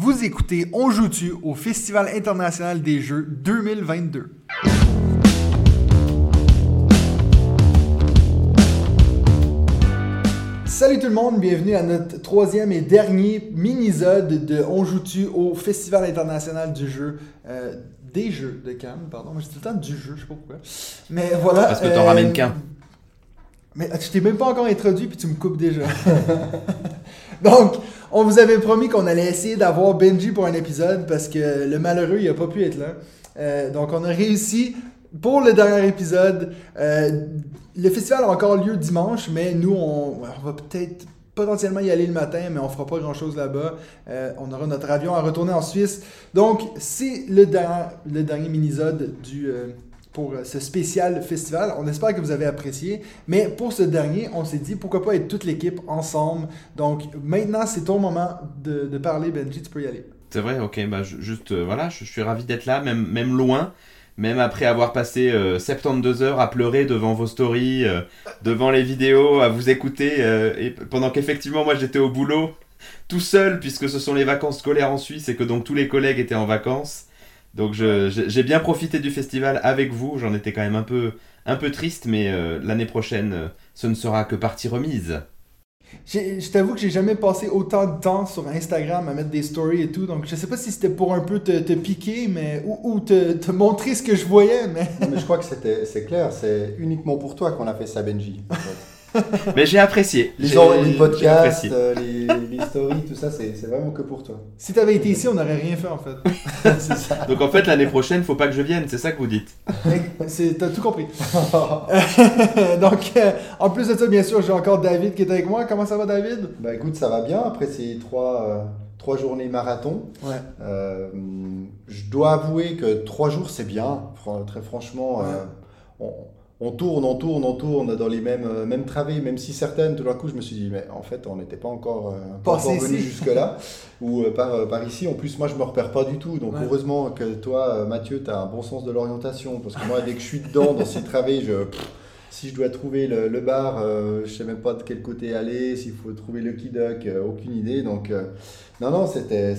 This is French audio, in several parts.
Vous écoutez On joue-tu au Festival international des jeux 2022. Salut tout le monde, bienvenue à notre troisième et dernier mini-zode de On joue-tu au Festival international du jeu. euh, des jeux de Cannes, pardon. J'ai tout le temps du jeu, je sais pas pourquoi. Mais voilà. Parce que t'en euh, ramènes qu'un. Mais tu t'es même pas encore introduit puis tu me coupes déjà. Donc, on vous avait promis qu'on allait essayer d'avoir Benji pour un épisode parce que le malheureux, il a pas pu être là. Euh, donc, on a réussi pour le dernier épisode. Euh, le festival a encore lieu dimanche, mais nous, on, va peut-être potentiellement y aller le matin, mais on fera pas grand-chose là-bas. Euh, on aura notre avion à retourner en Suisse. Donc, c'est le, dernier- le dernier mini-zode du... euh, pour ce spécial festival. On espère que vous avez apprécié. Mais pour ce dernier, on s'est dit pourquoi pas être toute l'équipe ensemble. Donc maintenant, c'est ton moment de, parler, Benji. Tu peux y aller. C'est vrai, ok, bah je- juste, euh, voilà, je, suis ravi d'être là, même, loin, même après avoir passé euh, 72 heures à pleurer devant vos stories, euh, devant les vidéos, à vous écouter, euh, et pendant qu'effectivement moi j'étais au boulot, tout seul, puisque ce sont les vacances scolaires en Suisse et que donc tous les collègues étaient en vacances. Donc j'ai bien profité du festival avec vous, j'en étais quand même un peu, un peu triste, mais euh, l'année prochaine, euh, ce ne sera que partie remise. J'ai- Je t'avoue que j'ai jamais passé autant de temps sur Instagram à mettre des stories et tout. Donc je sais pas si c'était pour un peu te, te piquer mais, ou, ou te, te montrer ce que je voyais. Mais Non, mais je crois que c'était, c'est clair, c'est uniquement pour toi qu'on a fait ça, Benji. en fait. Mais j'ai apprécié. Les, J'ai- gens, les podcasts, apprécié. euh, les, les stories, tout ça, c'est, c'est vraiment que pour toi. si t'avais été ici, on n'aurait rien fait en fait. c'est ça. Donc en fait l'année prochaine, faut pas que je vienne, c'est ça que vous dites. C'est- T'as tout compris. Donc euh, en plus de ça, bien sûr, j'ai encore David qui est avec moi. Comment ça va, David? Bah écoute, ça va bien après ces trois, euh, trois journées marathon. Ouais. Euh, je dois avouer que trois jours, c'est bien. Très franchement, euh, on, on tourne, on tourne, on tourne dans les mêmes, euh, mêmes travées, même si certaines, tout d'un coup, je me suis dit, mais en fait, on n'était pas encore, euh, pas encore venu jusque-là, ou euh, par, par ici. En plus, moi, je me repère pas du tout. Donc, Ouais. heureusement que toi, Mathieu, tu as un bon sens de l'orientation. Parce que moi, dès que je suis dedans, dans ces travées, je. pff, si je dois trouver le, le bar, euh, je sais même pas de quel côté aller, s'il faut trouver le Kidok, euh, aucune idée. Donc, euh, non, non, c'était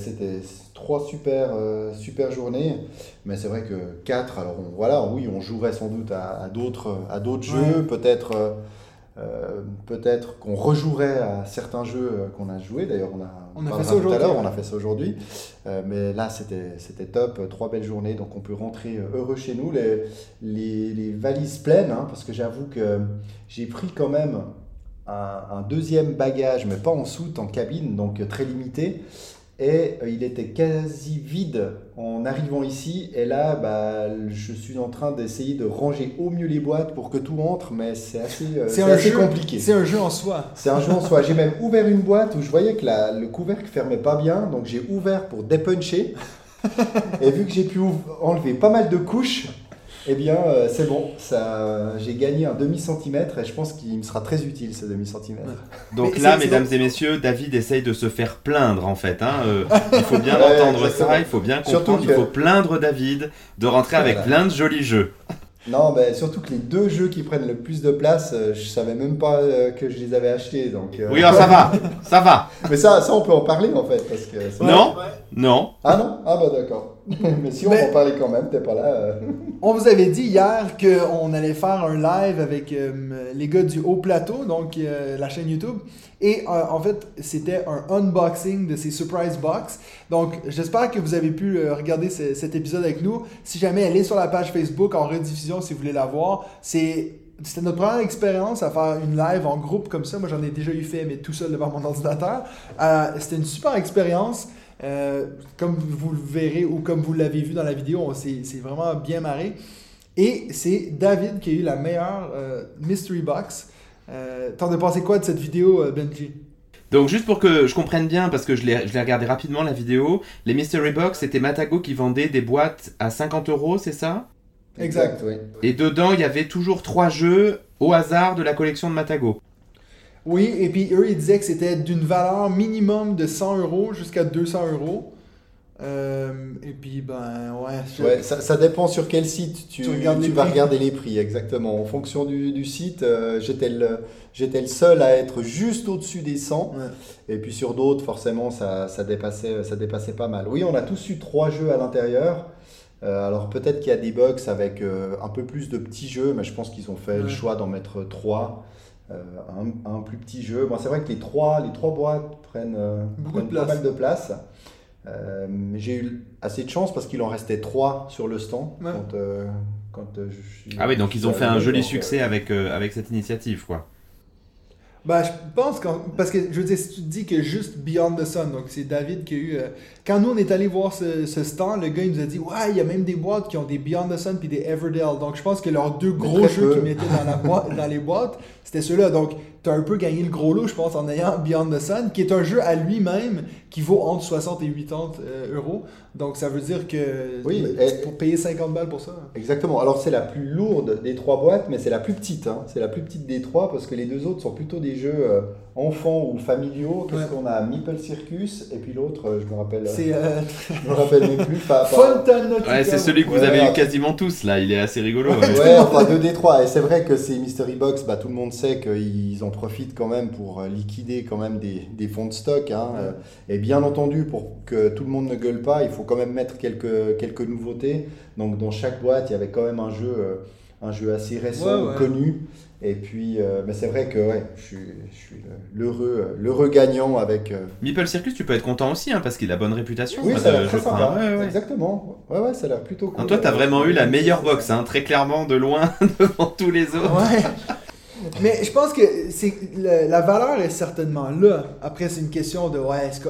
trois super, euh, super journées. Mais c'est vrai que quatre, alors on- voilà, oui, on jouerait sans doute à, à d'autres Ouais. jeux. Peut-être peut-être qu'on rejouerait à certains jeux qu'on a joués. D'ailleurs, on a, On a parlera fait ça tout à l'heure, ouais. On a fait ça aujourd'hui. Euh, mais là, c'était top. Trois belles journées. Donc, on peut rentrer euh, heureux chez nous. Les, les, les valises pleines, hein, parce que j'avoue que j'ai pris quand même un, un deuxième bagage, mais pas en soute, en cabine, donc euh, très limité. Et euh, il était quasi vide en arrivant ici. Et là, bah, je suis en train d'essayer de ranger au mieux les boîtes pour que tout entre, mais c'est assez, euh, c'est un assez jeu- compliqué. C'est un jeu en soi. C'est un jeu en soi. J'ai même ouvert une boîte où je voyais que la- le couvercle fermait pas bien, donc j'ai ouvert pour dépuncher. et vu que j'ai pu enlever pas mal de couches, eh bien euh, c'est bon. Ça, j'ai gagné un demi centimètre et je pense qu'il me sera très utile ce demi centimètre. Donc Mais là, mesdames et messieurs, David essaye de se faire plaindre en fait. hein, euh, il faut bien Ouais, entendre exactement. ça, il faut bien Surtout comprendre, il que- faut plaindre David de rentrer avec Voilà. plein de jolis jeux. Non, mais surtout que les deux jeux qui prennent le plus de place, euh, je savais même pas euh, que je les avais achetés. Donc, euh, Oui, alors ça va, ça va. mais ça, ça, on peut en parler en fait. Parce que c'est- Non, non. Ah non? Ah bah d'accord. mais si on Mais- en parlait quand même, t'es pas là. euh. On vous avait dit hier qu'on allait faire un live avec euh, les gars du Haut Plateau, donc euh, la chaîne YouTube. Et en fait, c'était un unboxing de ces Surprise Box. Donc, j'espère que vous avez pu regarder ce- cet épisode avec nous. Si jamais est sur la page Facebook en rediffusion, si vous voulez la voir, c'est. C'était notre première expérience à faire une live en groupe comme ça. Moi, j'en ai déjà eu fait, mais tout seul devant mon ordinateur. Euh, C'était une super expérience. Euh, comme vous le verrez ou comme vous l'avez vu dans la vidéo, on s'est c'est vraiment bien marré. Et c'est David qui a eu la meilleure euh, Mystery Box. Euh, T'en as pensé quoi de cette vidéo, euh, Benji? Donc juste pour que je comprenne bien, parce que je l'ai je l'ai regardé rapidement la vidéo, les Mystery Box, c'était Matago qui vendait des boîtes à 50 euros, c'est ça? Exact. oui. Et dedans, il y avait toujours trois jeux au hasard de la collection de Matago. Oui, et puis eux, ils disaient que c'était d'une valeur minimum de 100 euros jusqu'à 200 euros. Euh, et puis, ben, ouais. je- Ouais, ça, ça dépend sur quel site tu, Tu regardes les tu vas prix. regarder les prix, exactement. En fonction du, du site, euh, j'étais le, le seul à être juste au-dessus des 100. Ouais. Et puis sur d'autres, forcément, ça, ça, dépassait, ça dépassait pas mal. Oui, on a tous eu trois jeux à l'intérieur. Euh, alors peut-être qu'il y a des box avec un peu plus de petits jeux, mais je pense qu'ils ont fait le choix d'en mettre trois. Euh, un, un plus petit jeu. Bon, c'est vrai que les trois, les trois boîtes prennent, euh, Beaucoup de prennent pas place. mal de place. Euh, J'ai eu assez de chance parce qu'il en restait trois sur le stand Ouais. quand, quand je suis. Ah oui, donc ils ont fait un joli euh, succès avec, euh, avec cette initiative, quoi. Ben, je pense qu'en- parce que je veux dire, si tu dis que juste Beyond the Sun, donc c'est David qui a eu. euh, quand nous on est allé voir ce, ce stand, le gars il nous a dit Ouais, il y a même des boîtes qui ont des Beyond the Sun puis des Everdell. Donc je pense que leurs deux gros jeux qu'ils mettaient dans, la boîte, dans les boîtes, c'était ceux-là. Donc tu as un peu gagné le gros lot, je pense, en ayant Beyond the Sun, qui est un jeu à lui-même qui vaut entre 60 et 80 euh, euros. Donc ça veut dire que Oui, et- pour payer 50 balles pour ça. Exactement. Alors c'est la plus lourde des trois boîtes, mais c'est la plus petite. hein. C'est la plus petite des trois parce que les deux autres sont plutôt des jeux euh, enfants ou familiaux. Qu'est-ce Ouais. qu'on a? Meeple Circus et puis l'autre, euh, je me rappelle, C'est euh, je me rappelle même plus. Pas, pas- Ouais, c'est celui que vous avez ouais. eu quasiment tous, là. Il est assez rigolo. ouais. Ouais, enfin 2 des 3. Et c'est vrai que ces Mystery Box, bah, tout le monde sait qu'ils en profitent quand même pour euh, liquider quand même des, des fonds de stock. hein. Euh, Et bien entendu, pour que tout le monde ne gueule pas, il faut quand même mettre quelques, quelques nouveautés. Donc dans chaque boîte, il y avait quand même un jeu, euh, un jeu assez récent, Ouais, ouais. connu. Et puis, euh, mais c'est vrai que ouais, je suis, je suis l'heureux, l'heureux gagnant avec. euh, Meeple Circus, tu peux être content aussi, hein, parce qu'il a bonne réputation. Oui, euh, ça a l'air je très crois. sympa. Ouais, ouais. Exactement. Ouais, ouais, ça a l'air plutôt cool. Non, toi, t'as vraiment eu la meilleure box, hein, très clairement, de loin, devant tous les autres. Ouais. Mais je pense que c'est la valeur est certainement là. Après, c'est une question de ouais, est-ce que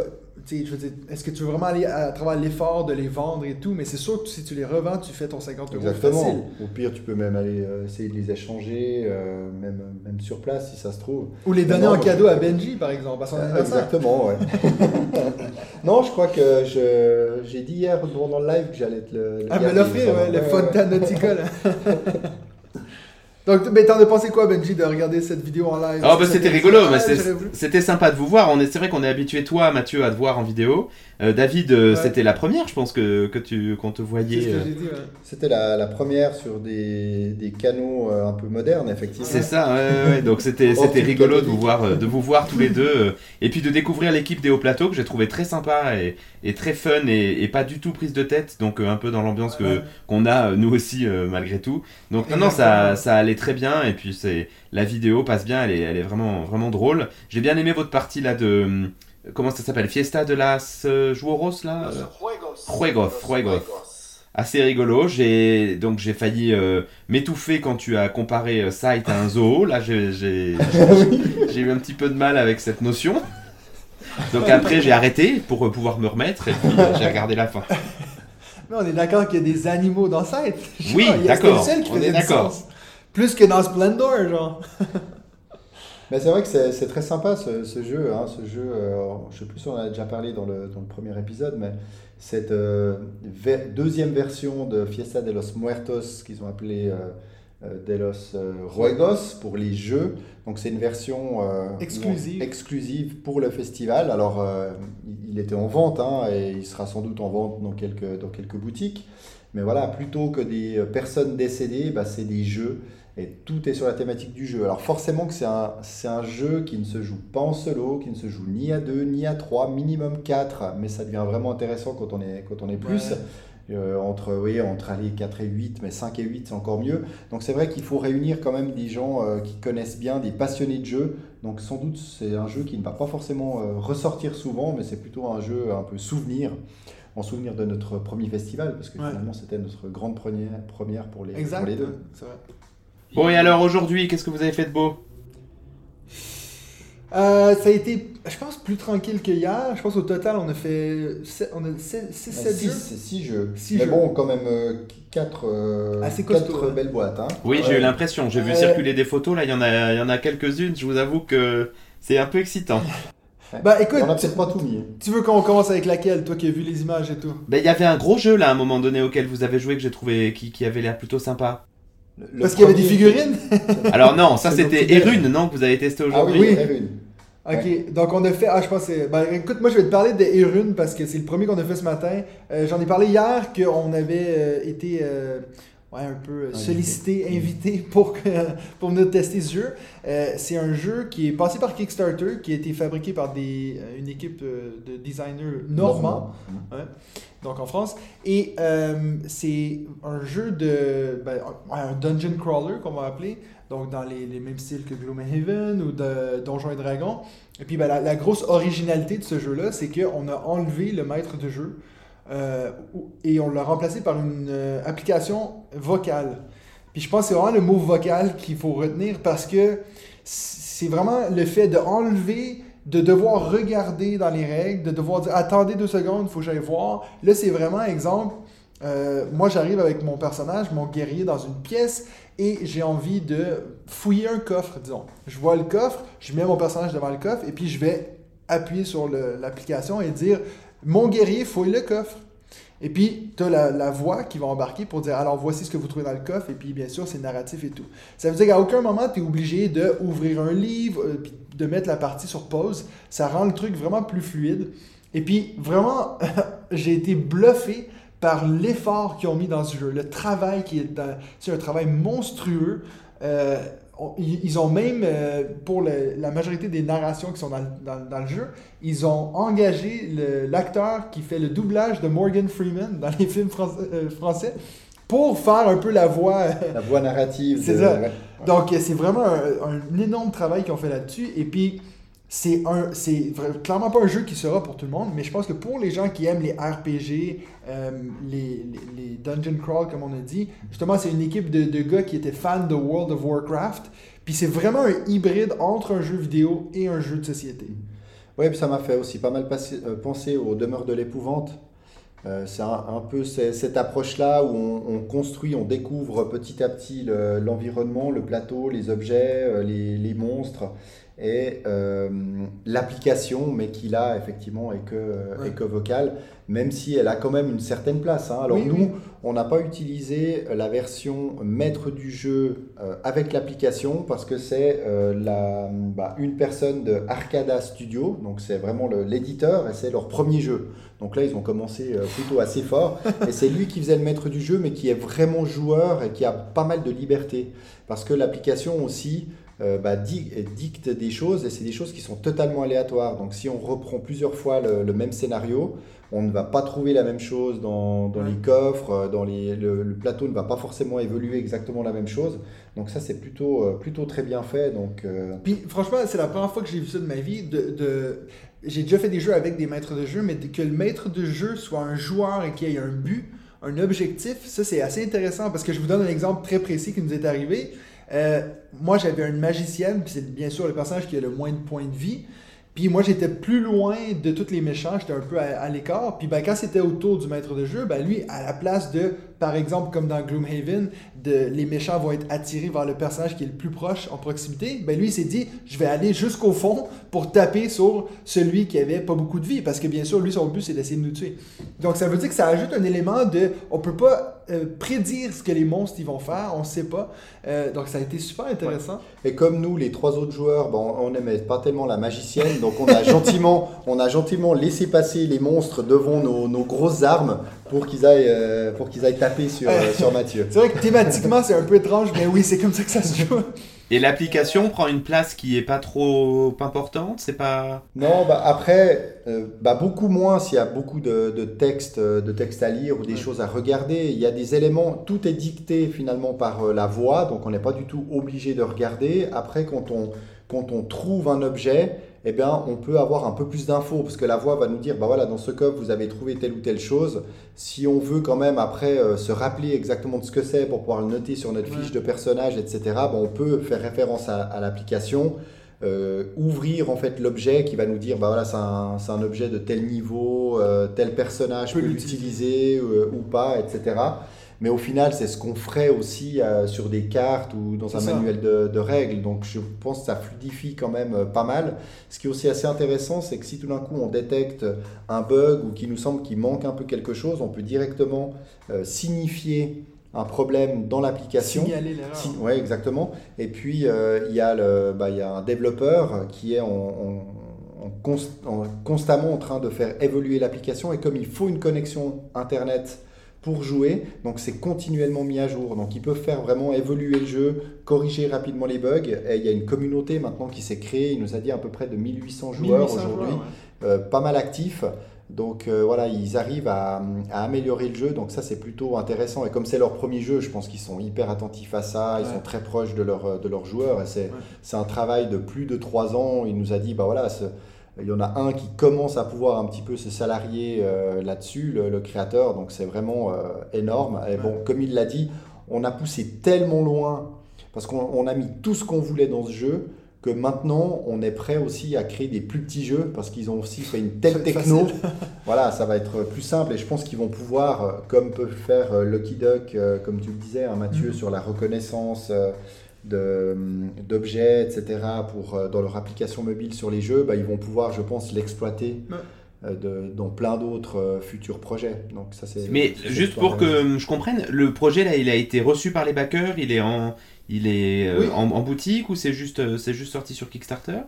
je veux dire, est-ce que tu veux vraiment aller à travers l'effort de les vendre et tout, mais c'est sûr que si tu les revends, tu fais ton 50 euros Exactement. facile. Au pire, tu peux même aller euh, essayer de les échanger, euh, même, même sur place si ça se trouve. Ou les donner Non, en cadeau je- à Benji, par exemple, à son Euh, anniversaire. Exactement, ouais. non, je crois que je, j'ai dit hier pendant le live que j'allais te le. le Ah, garder, l'offrir, ouais, le Ouais, ouais. Donc, mais t'en as pensé quoi, Benji, de regarder cette vidéo en live? Oh Est-ce bah c'était rigolo, Ah, c'était sympa de vous voir. On est, c'est vrai qu'on est habitué toi, Mathieu, à te voir en vidéo. Euh, David, euh, Ouais. c'était la première, je pense que, que tu qu'on te C'est ce voyait. que euh, j'ai dit, ouais. C'était la, la première sur des, des canaux un peu modernes, effectivement. C'est ça, ouais, ouais, donc c'était Oh, c'était rigolo de vous voir, de vous voir tous les deux, et puis de découvrir l'équipe des hauts plateaux que j'ai trouvé très sympa et, et très fun et, et pas du tout prise de tête, donc euh, un peu dans l'ambiance que Ouais. qu'on a euh, nous aussi euh, malgré tout. Donc non non ça, ça allait très bien et puis c'est la vidéo passe bien, elle est, elle est vraiment vraiment drôle. J'ai bien aimé votre partie là de comment ça s'appelle? Fiesta de las euh, Juegos là? euh, Juegos, Juegos. assez rigolo. J'ai donc j'ai failli euh, m'étouffer quand tu as comparé euh, Sight à un zoo. Là, j'ai eu un petit peu de mal avec cette notion. Donc après, j'ai arrêté pour euh, pouvoir me remettre et puis euh, j'ai regardé la fin. Mais on est d'accord qu'il y a des animaux dans Sight. Oui, d'accord, c'était le seul qui on est d'accord. Plus que dans Splendor, genre. Mais c'est vrai que c'est très sympa ce, ce jeu. hein, ce jeu euh, je sais plus si on en a déjà parlé dans le, dans le premier épisode, mais cette euh, ver- deuxième version de Fiesta de los Muertos qu'ils ont appelé euh, de los euh, Ruegos pour les jeux. Donc c'est une version euh, Exclusive. exclusive pour le festival. Alors euh, il- était en vente hein, et il sera sans doute en vente dans quelques, dans quelques boutiques. Mais voilà, plutôt que des euh, personnes décédées, bah, c'est des jeux. Et tout est sur la thématique du jeu. Alors forcément que c'est un, c'est un jeu qui ne se joue pas en solo, qui ne se joue ni à 2, ni à 3, minimum 4. Mais ça devient vraiment intéressant quand on est, quand on est plus. Ouais. Euh, entre, oui, entre aller 4 et 8, mais 5 et 8 c'est encore mieux. Donc c'est vrai qu'il faut réunir quand même des gens euh, qui connaissent bien, des passionnés de jeu. Donc sans doute c'est un jeu qui ne va pas forcément euh, ressortir souvent, mais c'est plutôt un jeu un peu souvenir, en souvenir de notre premier festival, parce que Ouais. finalement c'était notre grande première, première pour, les, Exact. pour les deux. C'est vrai. Bon et alors aujourd'hui, qu'est-ce que vous avez fait de beau? Euh, ça a été, je pense, plus tranquille que hier. Je pense au total, on a fait 6-7 jeux. 6 jeux. Six mais jeux. bon, quand même 4 Assez costaud, hein. belles boîtes. Hein. Oui, j'ai eu l'impression. J'ai vu circuler des photos. Là, il y en a, il y en a quelques-unes. Je vous avoue que c'est un peu excitant. Bah écoute, on a peut-être pas tout mis. tu veux qu'on commence avec laquelle, toi qui as vu les images et tout? Ben, il y avait un gros jeu là à un moment donné auquel vous avez joué que j'ai trouvé qui, qui avait l'air plutôt sympa. Le- le Parce qu'il y avait des figurines? Alors non, ça c'était. Erune, non, que vous avez testé Ah aujourd'hui. Oui. oui. Erune. Ok, donc on a fait. Ah, je pense que ben, écoute, moi je vais te parler de Erun parce que c'est le premier qu'on a fait ce matin. Euh, J'en ai parlé hier qu'on avait euh, été euh, ouais, un peu Invité. sollicité, invité pour, que- pour venir tester ce jeu. Euh, c'est un jeu qui est passé par Kickstarter, qui a été fabriqué par des, euh, une équipe euh, de designers normands. Normand. donc en France. Et euh, c'est un jeu de. ben, un un dungeon crawler qu'on va appeler. Donc dans les, les mêmes styles que Gloomhaven ou de Donjons et Dragons. Et puis ben, la, la grosse originalité de ce jeu-là, c'est qu'on a enlevé le maître de jeu euh, et on l'a remplacé par une euh, application vocale. Puis je pense que c'est vraiment le mot vocal qu'il faut retenir parce que c'est vraiment le fait de enlever, de devoir regarder dans les règles, de devoir dire attendez deux secondes, il faut que j'aille voir. Là, c'est vraiment exemple. euh, moi, j'arrive avec mon personnage, mon guerrier, dans une pièce et j'ai envie de fouiller un coffre, disons. Je vois le coffre, je mets mon personnage devant le coffre et puis je vais appuyer sur l'application et dire mon guerrier fouille le coffre. Et puis, tu as la, voix qui va embarquer pour dire alors voici ce que vous trouvez dans le coffre, et puis bien sûr, c'est narratif et tout. Ça veut dire qu'à aucun moment, tu es obligé d'ouvrir un livre, euh, de mettre la partie sur pause. Ça rend le truc vraiment plus fluide. Et puis, vraiment, j'ai été bluffé par l'effort qu'ils ont mis dans ce jeu, le travail qui est. C'est un travail monstrueux. Euh, on- ils ont même, euh, pour le- la majorité des narrations qui sont dans, le- dans- dans le jeu, ils ont engagé l'acteur qui fait le doublage de Morgan Freeman dans les films français, euh, français pour faire un peu la voix. La voix narrative. C'est de- ça. ouais. Donc, euh, c'est vraiment un, un énorme travail qu'ils ont fait là-dessus. Et puis, c'est un, c'est clairement pas un jeu qui sera pour tout le monde, mais je pense que pour les gens qui aiment les RPG, euh, les, les, dungeon crawl, comme on a dit, justement, c'est une équipe de, de gars qui étaient fans de World of Warcraft. Puis c'est vraiment un hybride entre un jeu vidéo et un jeu de société. Oui, puis ça m'a fait aussi pas mal passer- euh, penser aux demeures de l'épouvante. Euh, c'est un, peu ce- cette approche-là où on, on construit, on découvre petit à petit le- l'environnement, le, plateau, les objets, les, les monstres et euh, l'application, mais qui là effectivement est que, Ouais. est que vocale, même si elle a quand même une certaine place. hein. Alors Oui, nous, oui. on n'a pas utilisé la version maître du jeu euh, avec l'application parce que c'est euh, la- bah, une personne de Arcada Studio, donc c'est vraiment l'éditeur et c'est leur premier jeu. Donc là, ils ont commencé euh, plutôt assez fort et c'est lui qui faisait le maître du jeu, mais qui est vraiment joueur et qui a pas mal de liberté parce que l'application aussi. Euh, bah, di- dicte des choses et c'est des choses qui sont totalement aléatoires. Donc si on reprend plusieurs fois le- le même scénario, on ne va pas trouver la même chose dans, dans Ouais. les coffres, euh, dans les, le, le plateau ne va pas forcément évoluer exactement la même chose. Donc ça, c'est plutôt, euh, plutôt très bien fait. Donc, euh, Puis franchement, c'est la première fois que j'ai vu ça de ma vie. De, de- J'ai déjà fait des jeux avec des maîtres de jeu, mais que le maître de jeu soit un joueur et qu'il ait un but, un objectif, ça c'est assez intéressant parce que je vous donne un exemple très précis qui nous est arrivé. Euh, moi j'avais une magicienne, puis c'est bien sûr le personnage qui a le moins de points de vie. Puis moi, j'étais plus loin de tous les méchants, j'étais un peu à, l'écart. Puis ben, quand c'était autour du maître de jeu, ben, lui, à la place de, par exemple, comme dans Gloomhaven, les méchants vont être attirés vers le personnage qui est le plus proche en proximité, ben, lui, il s'est dit, je vais aller jusqu'au fond pour taper sur celui qui avait pas beaucoup de vie. Parce que bien sûr, lui, son but, c'est d'essayer de nous tuer. Donc ça veut dire que ça ajoute un élément de, on peut pas euh, prédire ce que les monstres ils vont faire, on sait pas. Euh, donc ça a été super intéressant. et comme nous, les trois autres joueurs, on n'aimait pas tellement la magicienne, donc on a gentiment, on a gentiment laissé passer les monstres devant nos grosses armes pour qu'ils aillent, euh, pour qu'ils aillent taper sur, euh, sur Mathieu. C'est vrai que thématiquement, c'est un peu étrange, mais oui, c'est comme ça que ça se joue. Et l'application prend une place qui est pas trop importante, c'est pas. Non, bah après, euh, bah beaucoup moins s'il y a beaucoup de, de textes de textes à lire ou des Ouais. choses à regarder. Il y a des éléments, tout est dicté finalement par euh, la voix, donc on n'est pas du tout obligé de regarder. Après, quand on, quand on trouve un objet, eh bien, on peut avoir un peu plus d'infos, parce que la voix va nous dire, bah voilà, dans ce coffre, vous avez trouvé telle ou telle chose. Si on veut quand même après euh, se rappeler exactement de ce que c'est pour pouvoir le noter sur notre Ouais. fiche de personnage, etc., bah, on peut faire référence à, à l'application euh, ouvrir en fait l'objet qui va nous dire bah voilà c'est un, un objet de tel niveau, euh, tel personnage Peut l'utiliser ou pas, etc. Mais au final, c'est ce qu'on ferait aussi euh, sur des cartes ou dans un ça. manuel de, de règles. Donc je pense que ça fluidifie quand même euh, pas mal. Ce qui est aussi assez intéressant, c'est que si tout d'un coup on détecte un bug ou qu'il nous semble qu'il manque un peu quelque chose, on peut directement euh, signifier un problème dans l'application. Signaler l'erreur. Ouais, exactement. Et puis, il y, a le- bah, y a un développeur qui est en- constamment en train de faire évoluer l'application. Et comme il faut une connexion Internet pour jouer, donc c'est continuellement mis à jour. Donc, ils peuvent faire vraiment évoluer le jeu, corriger rapidement les bugs. Et il y a une communauté maintenant qui s'est créée. Il nous a dit à peu près de 1800 joueurs 1800 aujourd'hui joueurs, ouais. euh, pas mal actifs. Donc euh, voilà, ils arrivent à, à améliorer le jeu, donc ça c'est plutôt intéressant. Et comme c'est leur premier jeu, je pense qu'ils sont hyper attentifs à ça, ils sont très proches de, leur, de leurs joueurs. Et c'est, Ouais. c'est un travail de plus de trois ans. Il nous a dit, bah voilà, ce- il y en a un qui commence à pouvoir un petit peu se salarier euh, là-dessus, le, le créateur, donc c'est vraiment euh, énorme. Et bon, comme il l'a dit, on a poussé tellement loin, parce qu'on on a mis tout ce qu'on voulait dans ce jeu, que maintenant on est prêt aussi à créer des plus petits jeux, parce qu'ils ont aussi fait une telle techno. voilà, ça va être plus simple, et je pense qu'ils vont pouvoir, euh, comme peut faire Lucky Duck, comme tu le disais, hein, Mathieu, Mhm. sur la reconnaissance. euh, d'objets, etc., pour, euh, dans leur application mobile sur les jeux, bah, ils vont pouvoir, je pense, l'exploiter Ouais. euh, de- dans plein d'autres euh, futurs projets. Donc ça, c'est. Mais juste pour que je comprenne, le projet là, il a été reçu par les backers, il est en, il est euh, Oui. en, en boutique ou c'est juste, c'est juste sorti sur Kickstarter?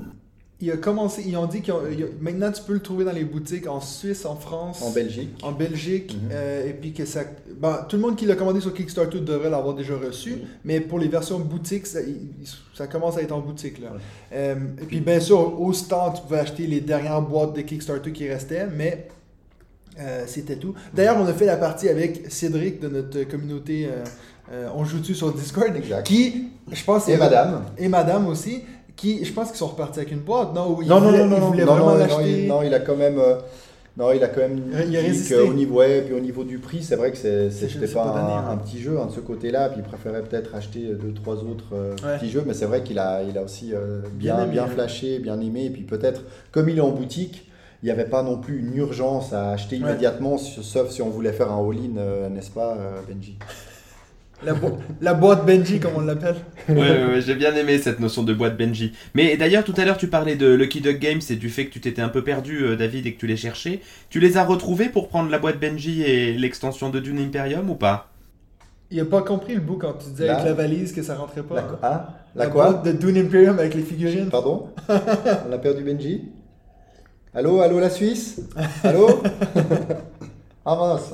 Il a commencé, ils ont dit que maintenant tu peux le trouver dans les boutiques en Suisse, en France, En Belgique. en Belgique, Mhm. euh, et puis que ça. bon, tout le monde qui l'a commandé sur Kickstarter devrait l'avoir déjà reçu, Oui. mais pour les versions boutique, ça, commence à être en boutique. Là. Euh, et puis bien sûr, au stand, tu pouvais acheter les dernières boîtes de Kickstarter qui restaient, mais euh, c'était tout. D'ailleurs, on a fait la partie avec Cédric de notre communauté On joue dessus sur Discord, Exact. qui, je pense, Et madame. et madame aussi, qui, je pense qu'ils sont repartis avec une boîte, non ils Non, non, non, non, ils non, non, vraiment l'acheter. il, non, il a quand même. euh, non, il a quand même Il a dit résisté. qu'au niveau, ouais, puis au niveau du prix, c'est vrai que c'était pas, pas donné, un, ouais. un petit jeu hein, de ce côté-là, puis il préférait peut-être acheter deux, trois autres euh, Ouais. petits jeux, mais c'est vrai qu'il a, il a aussi euh, Bien bien, aimé, bien flashé, bien aimé, et puis peut-être, comme il est en boutique, il n'y avait pas non plus une urgence à acheter immédiatement, sauf si on voulait faire un all-in, euh, n'est-ce pas, Benji? La, bo- la boîte Benji, comme on l'appelle. Ouais, ouais, ouais, j'ai bien aimé cette notion de boîte Benji. Mais d'ailleurs, tout à l'heure, tu parlais de Lucky Duck Games et du fait que tu t'étais un peu perdu, euh, David, et que tu les cherchais. Tu les as retrouvés pour prendre la boîte Benji et l'extension de Dune Imperium ou pas? Il a pas compris le bout quand tu disais Là. avec la valise que ça rentrait pas. La, hein. ah, La, la quoi? boîte de Dune Imperium avec les figurines. Pardon? On a perdu Benji? Allô, allô la Suisse? Allô? Ah mince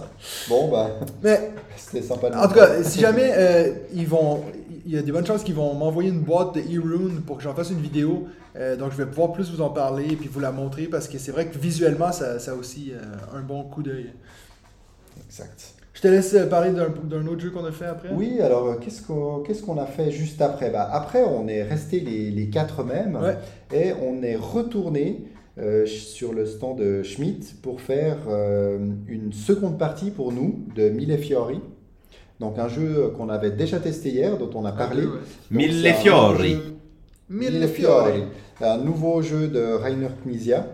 Bon bah, Mais c'était sympa de en tout cas, si jamais euh, ils vont. Il y a des bonnes chances qu'ils vont m'envoyer une boîte de e-rune pour que j'en fasse une vidéo. Euh, donc je vais pouvoir plus vous en parler et puis vous la montrer parce que c'est vrai que visuellement ça, ça a aussi euh, un bon coup d'œil. Exact. Je te laisse parler d'un autre jeu qu'on a fait après. Oui, alors qu'est-ce qu'on a fait juste après? Bah, Après, on est resté les, les quatre mêmes Ouais. et on est retourné sur le stand de Schmidt pour faire euh, une seconde partie pour nous de Mille Fiori. Donc un jeu qu'on avait déjà testé hier, dont on a parlé. ouais. Mille Fiori. jeu- Mille Fiori. Un nouveau jeu de Rainer Knizia.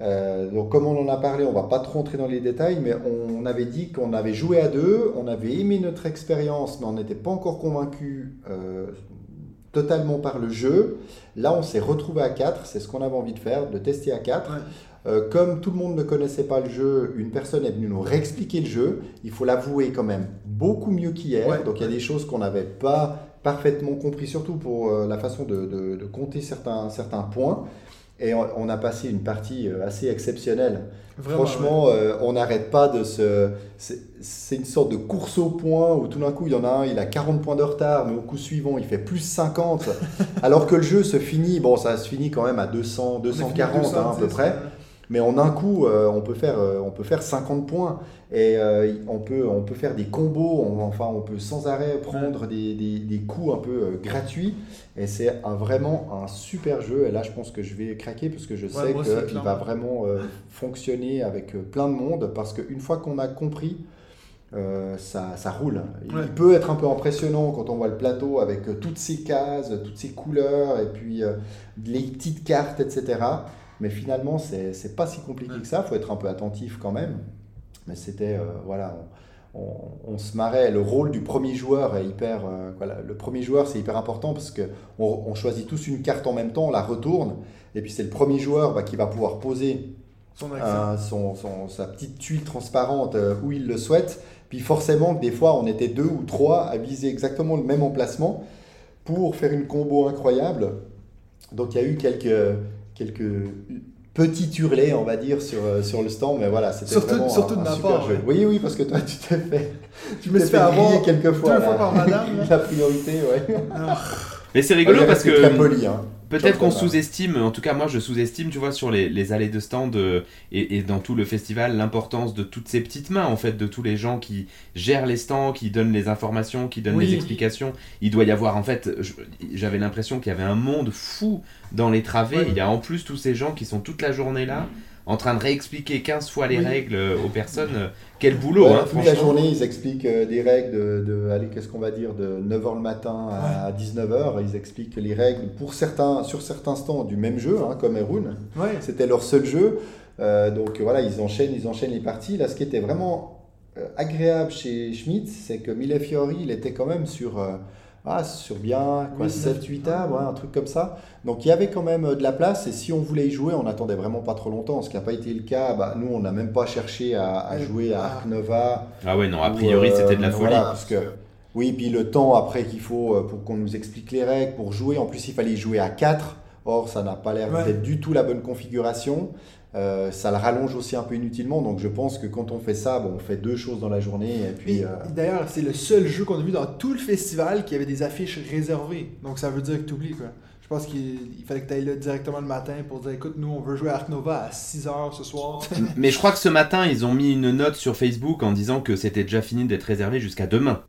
Euh, donc comme on en a parlé, on va pas trop rentrer dans les détails, mais on avait dit qu'on avait joué à deux, on avait aimé notre expérience, mais on n'était pas encore convaincu euh, totalement par le jeu. Là, on s'est retrouvé à quatre, c'est ce qu'on avait envie de faire, de tester à quatre. Ouais. Euh, comme tout le monde ne connaissait pas le jeu, une personne est venue nous réexpliquer le jeu. Il faut l'avouer quand même beaucoup mieux qu'hier. Ouais. Donc il y a des choses qu'on n'avait pas parfaitement compris, surtout pour euh, la façon de, de- de compter certains, certains points. Et on, on a passé une partie euh, assez exceptionnelle. Vraiment, Franchement, euh, on n'arrête pas de se. C'est une sorte de course au point où tout d'un coup, il y en a un, il a 40 points de retard, mais au coup suivant, il fait plus 50. alors que le jeu se finit, bon, ça se finit quand même à 200, ouais. On a fini 240 hein, à peu 210, près. Mais en un coup, euh, on, peut faire, euh, on peut faire 50 points et euh, on, peut, on peut faire des combos, on- enfin on peut sans arrêt prendre des, des- des coups un peu gratuits. Et c'est un- vraiment un super jeu. Et là, je pense que je vais craquer parce que je sais qu'il va vraiment fonctionner avec plein de monde. Parce qu'une fois qu'on a compris, euh, ça, ça roule. Il, Ouais. peut être un peu impressionnant quand on voit le plateau avec toutes ces cases, toutes ces couleurs et puis euh, les petites cartes, etc. Mais finalement, c'est pas si compliqué que ça. Il faut être un peu attentif quand même. Mais c'était, euh, voilà, on, on- on se marrait. Le rôle du premier joueur est hyper. euh, voilà, le premier joueur, c'est hyper important parce que on, on choisit tous une carte en même temps, on la retourne. Et puis c'est le premier joueur bah, qui va pouvoir poser Son un- son, son- sa petite tuile transparente euh, où il le souhaite. Puis forcément, des fois, on était deux ou trois à viser exactement le même emplacement pour faire une combo incroyable. Donc il y a eu quelques, quelques petits hurlets, on va dire, sur, euh, sur le stand. Mais voilà, c'était Surtout- vraiment surtout un, de un ma super part, jeu. ouais. Oui, oui, parce que toi, tu t'es fait, Je me suis fait avoir quelques fois. deux là. fois par madame. là. La priorité, ouais. Mais c'est rigolo parce resté très que poli, hein. Peut-être qu'on sous-estime, en tout cas moi je sous-estime, tu vois, sur les, les allées de stand euh, et, et dans tout le festival, l'importance de toutes ces petites mains, en fait, de tous les gens qui gèrent les stands, qui donnent les informations, qui donnent Oui. les explications. Il doit y avoir, en fait, j'avais l'impression qu'il y avait un monde fou dans les travées. Ouais. Il y a en plus tous ces gens qui sont toute la journée là, en train de réexpliquer 15 fois les Oui. règles aux personnes. Euh, Quel boulot, Ouais, hein, toute la journée, ils expliquent euh, des règles de, de allez, qu'est-ce qu'on va dire, de 9h le matin à 19h. Ils expliquent les règles pour certains, sur certains stands du même jeu, hein, comme Erun. Ouais. C'était leur seul jeu. Euh, donc voilà, ils enchaînent, ils enchaînent les parties. Là, ce qui était vraiment agréable chez Schmidt, c'est que Mille Fiori, il était quand même sur, euh, ah, sur bien quoi, Oui, 7, 8 tables, ouais, un truc comme ça. Donc il y avait quand même euh, de la place. Et si on voulait y jouer, on n'attendait vraiment pas trop longtemps. Ce qui n'a pas été le cas, bah, nous, on n'a même pas cherché à, jouer à Ah. Arc Nova. Ah ouais, non, a ou, priori euh, c'était de la folie. voilà, parce que, oui, puis le temps après qu'il faut euh, pour qu'on nous explique les règles, pour jouer, en plus il fallait jouer à 4. Or, ça n'a pas l'air Ouais. d'être du tout la bonne configuration. Euh, ça le rallonge aussi un peu inutilement. Donc je pense que quand on fait ça, bon, on fait deux choses dans la journée. Et puis, euh, D'ailleurs, c'est le seul jeu qu'on a vu dans tout le festival qui avait des affiches réservées. Donc ça veut dire que tu oublies quoi. Je pense qu'il il fallait que tu ailles là directement le matin pour dire écoute, nous on veut jouer à Ark Nova à 6h ce soir. Mais je crois que ce matin, ils ont mis une note sur Facebook en disant que c'était déjà fini d'être réservé jusqu'à demain.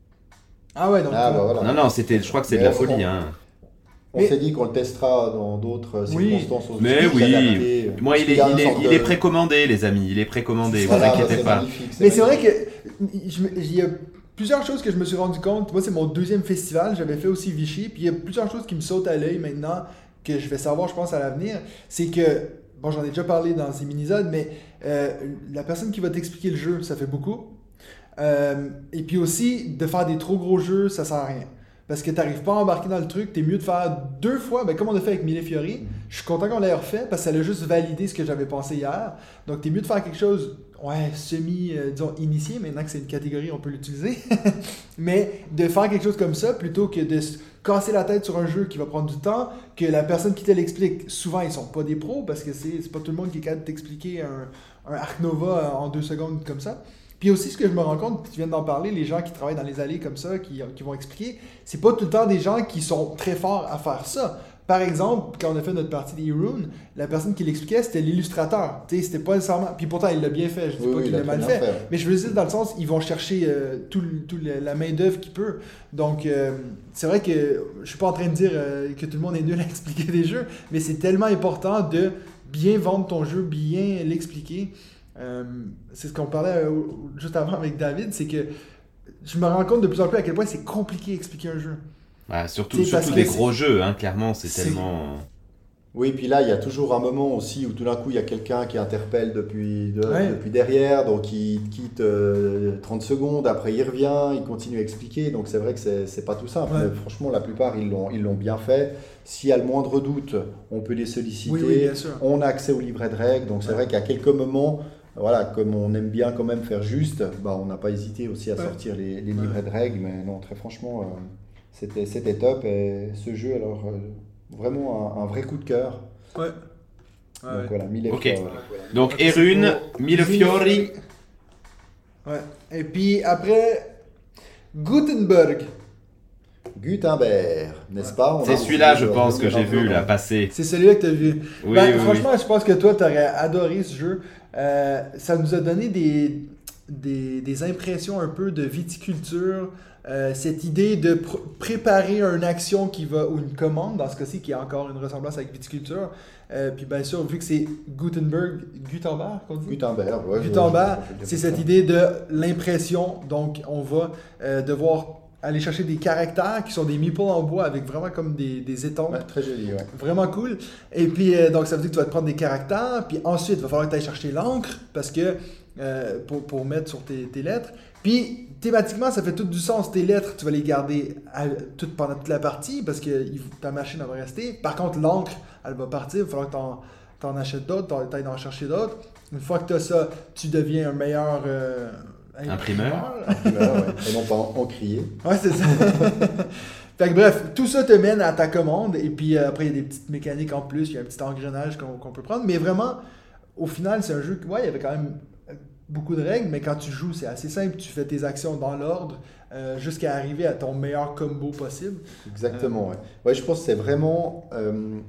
ah ouais, donc. ah, bah, voilà. Non, non, c'était, je crois que c'est de la folie. Hein. On s'est dit qu'on le testera dans d'autres Oui. circonstances. aussi, Mais oui. Moi, il est, y a il une est, sorte il de- est précommandé, les amis. Il est précommandé, vous Voilà, inquiétez pas. Mais c'est vrai que il y a plusieurs choses que je me suis rendu compte. Moi, c'est mon deuxième festival. J'avais fait aussi Vichy. Puis il y a plusieurs choses qui me sautent à l'œil maintenant que je vais savoir, je pense, à l'avenir. C'est que, bon, j'en ai déjà parlé dans ces minisodes, mais euh, la personne qui va t'expliquer le jeu, ça fait beaucoup. Euh, et puis aussi, de faire des trop gros jeux, ça sert à rien. Parce que tu n'arrives pas à embarquer dans le truc, t'es mieux de faire deux fois, ben, comme on a fait avec Mille Fiori. Je suis content qu'on l'ait refait parce que ça a juste validé ce que j'avais pensé hier. Donc, t'es mieux de faire quelque chose, ouais, semi, euh, disons, initié, maintenant que c'est une catégorie, on peut l'utiliser. Mais de faire quelque chose comme ça, plutôt que de se casser la tête sur un jeu qui va prendre du temps, que la personne qui te l'explique, souvent, ils sont pas des pros parce que c'est c'est pas tout le monde qui est capable de t'expliquer un, un Arc Nova en deux secondes comme ça. Puis aussi, ce que je me rends compte, tu viens d'en parler, les gens qui travaillent dans les allées comme ça, qui, qui vont expliquer, c'est pas tout le temps des gens qui sont très forts à faire ça. Par exemple, quand on a fait notre partie des Rune, la personne qui l'expliquait, c'était l'illustrateur. C'était pas nécessairement. Puis pourtant, il l'a bien fait. Je dis Oui, pas oui, qu'il l'a mal fait. fait. Mais je veux dire, dans le sens, ils vont chercher euh, tout, la main-d'œuvre qu'ils peuvent. Donc, euh, c'est vrai que je suis pas en train de dire euh, que tout le monde est nul à expliquer des jeux, mais c'est tellement important de bien vendre ton jeu, bien l'expliquer. Euh, c'est ce qu'on parlait euh, juste avant avec David, c'est que je me rends compte de plus en plus à quel point c'est compliqué d'expliquer un jeu. Bah, surtout surtout des gros jeux, hein, clairement, c'est tellement. Oui, puis là, il y a toujours un moment aussi où tout d'un coup, il y a quelqu'un qui interpelle depuis, de- Ouais. depuis derrière, donc il quitte euh, 30 secondes, après il revient, il continue à expliquer, donc c'est vrai que c'est c'est pas tout simple. Ouais. Mais franchement, la plupart, ils l'ont ils l'ont bien fait. S'il y a le moindre doute, on peut les solliciter. Oui, oui, bien sûr. On a accès au livret de règles, donc c'est Ouais. vrai qu'à quelques moments, voilà, comme on aime bien quand même faire juste, bah, on n'a pas hésité aussi à Ouais. sortir les, les livrets de règles, mais non, très franchement, euh, c'était c'était top. Et ce jeu, alors, euh, vraiment un, un vrai coup de cœur. Ouais. Donc voilà, mille Ok. efforts. Donc, Erune, c'est Mille Fiori. Ouais. Et puis après, Gutenberg. Gutenberg, n'est-ce pas? C'est celui-là, je pense, que j'ai vu là passer. C'est celui-là que tu as vu. Oui, Ben, oui, oui. franchement, je pense que toi, tu aurais adoré ce jeu. Euh, ça nous a donné des, des, des impressions un peu de viticulture. Euh, cette idée de pr- préparer une action qui va, ou une commande, dans ce cas-ci, qui a encore une ressemblance avec viticulture. Euh, puis bien sûr, vu que c'est Gutenberg, Gutenberg qu'on dit? Gutenberg, je- Gutenberg, c'est cette idée de l'impression. Donc, on va euh, devoir aller chercher des caractères qui sont des meeples en bois avec vraiment comme des, des. Ouais, très joli, ouais. Vraiment cool. Et puis, euh, donc, ça veut dire que tu vas te prendre des caractères. Puis ensuite, il va falloir que tu ailles chercher l'encre parce que euh, pour, pour mettre sur tes, tes lettres. Puis, thématiquement, ça fait tout du sens. Tes lettres, tu vas les garder à- toutes pendant toute la partie parce que ta machine va rester. Par contre, l'encre, elle va partir. Il va falloir que tu en, achètes d'autres, tu ailles en chercher d'autres. Une fois que tu as ça, tu deviens un meilleur euh, Imprimeur. Imprimeur, ouais. Et non pas en, encrier. Ouais, c'est ça. fait que bref, tout ça te mène à ta commande. Et puis euh, après, il y a des petites mécaniques en plus. Il y a un petit engrenage qu'on peut prendre. Mais vraiment, au final, c'est un jeu que, ouais, il y avait quand même euh, beaucoup de règles. Mais quand tu joues, c'est assez simple. Tu fais tes actions dans l'ordre euh, jusqu'à arriver à ton meilleur combo possible. Exactement, ouais. Ouais, je pense que c'est vraiment. euh,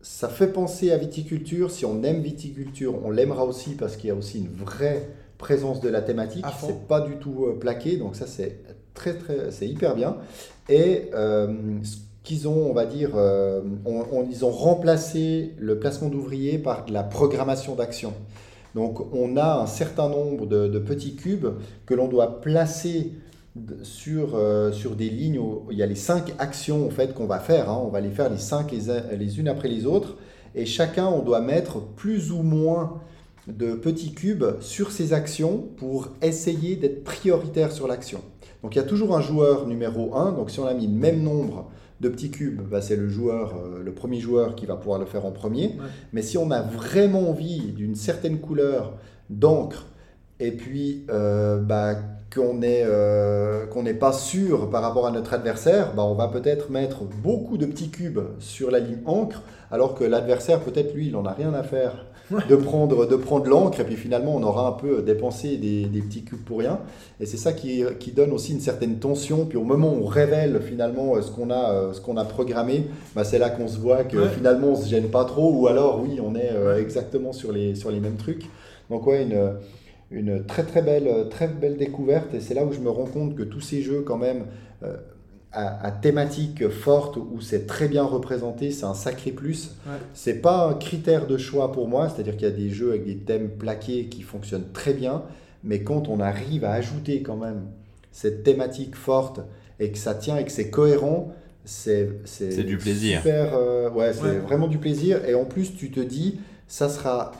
ça fait penser à viticulture. Si on aime viticulture, on l'aimera aussi parce qu'il y a aussi une vraie présence de la thématique. C'est pas du tout euh, plaqué, donc ça c'est très très, c'est hyper bien. Et euh, ce qu'ils ont, on va dire, euh, on- on- ils ont remplacé le placement d'ouvriers par de la programmation d'action. Donc on a un certain nombre de, de petits cubes que l'on doit placer sur, euh, sur des lignes où il y a les cinq actions en fait qu'on va faire. hein. On va les faire les cinq les, les unes après les autres. Et chacun, on doit mettre plus ou moins de petits cubes sur ces actions pour essayer d'être prioritaire sur l'action. Donc il y a toujours un joueur numéro 1. Donc si on a mis le même nombre de petits cubes, bah, c'est le joueur, euh, le premier joueur qui va pouvoir le faire en premier. Mais si on a vraiment envie d'une certaine couleur d'encre et puis euh, bah, qu'on euh, qu'on n'est pas sûr par rapport à notre adversaire, bah, on va peut-être mettre beaucoup de petits cubes sur la ligne encre, alors que l'adversaire, peut-être lui, il n'en a rien à faire de prendre, de prendre l'encre, et puis finalement, on aura un peu dépensé des, des petits cubes pour rien. Et c'est ça qui, qui donne aussi une certaine tension. Puis au moment où on révèle finalement euh, ce qu'on a, euh, ce qu'on a programmé, bah, c'est là qu'on se voit que Ouais. finalement on se gêne pas trop, ou alors oui, on est euh, exactement sur les, sur les mêmes trucs. Donc ouais, une, une très très belle, très belle découverte. Et c'est là où je me rends compte que tous ces jeux quand même euh, à, à thématique forte, où c'est très bien représenté, c'est un sacré plus. Ouais. C'est pas un critère de choix pour moi, c'est-à-dire qu'il y a des jeux avec des thèmes plaqués qui fonctionnent très bien, mais quand on arrive à ajouter quand même cette thématique forte et que ça tient et que c'est cohérent, c'est C'est du plaisir. Super, euh, ouais, c'est Ouais. vraiment du plaisir. Et en plus, tu te dis, ça sera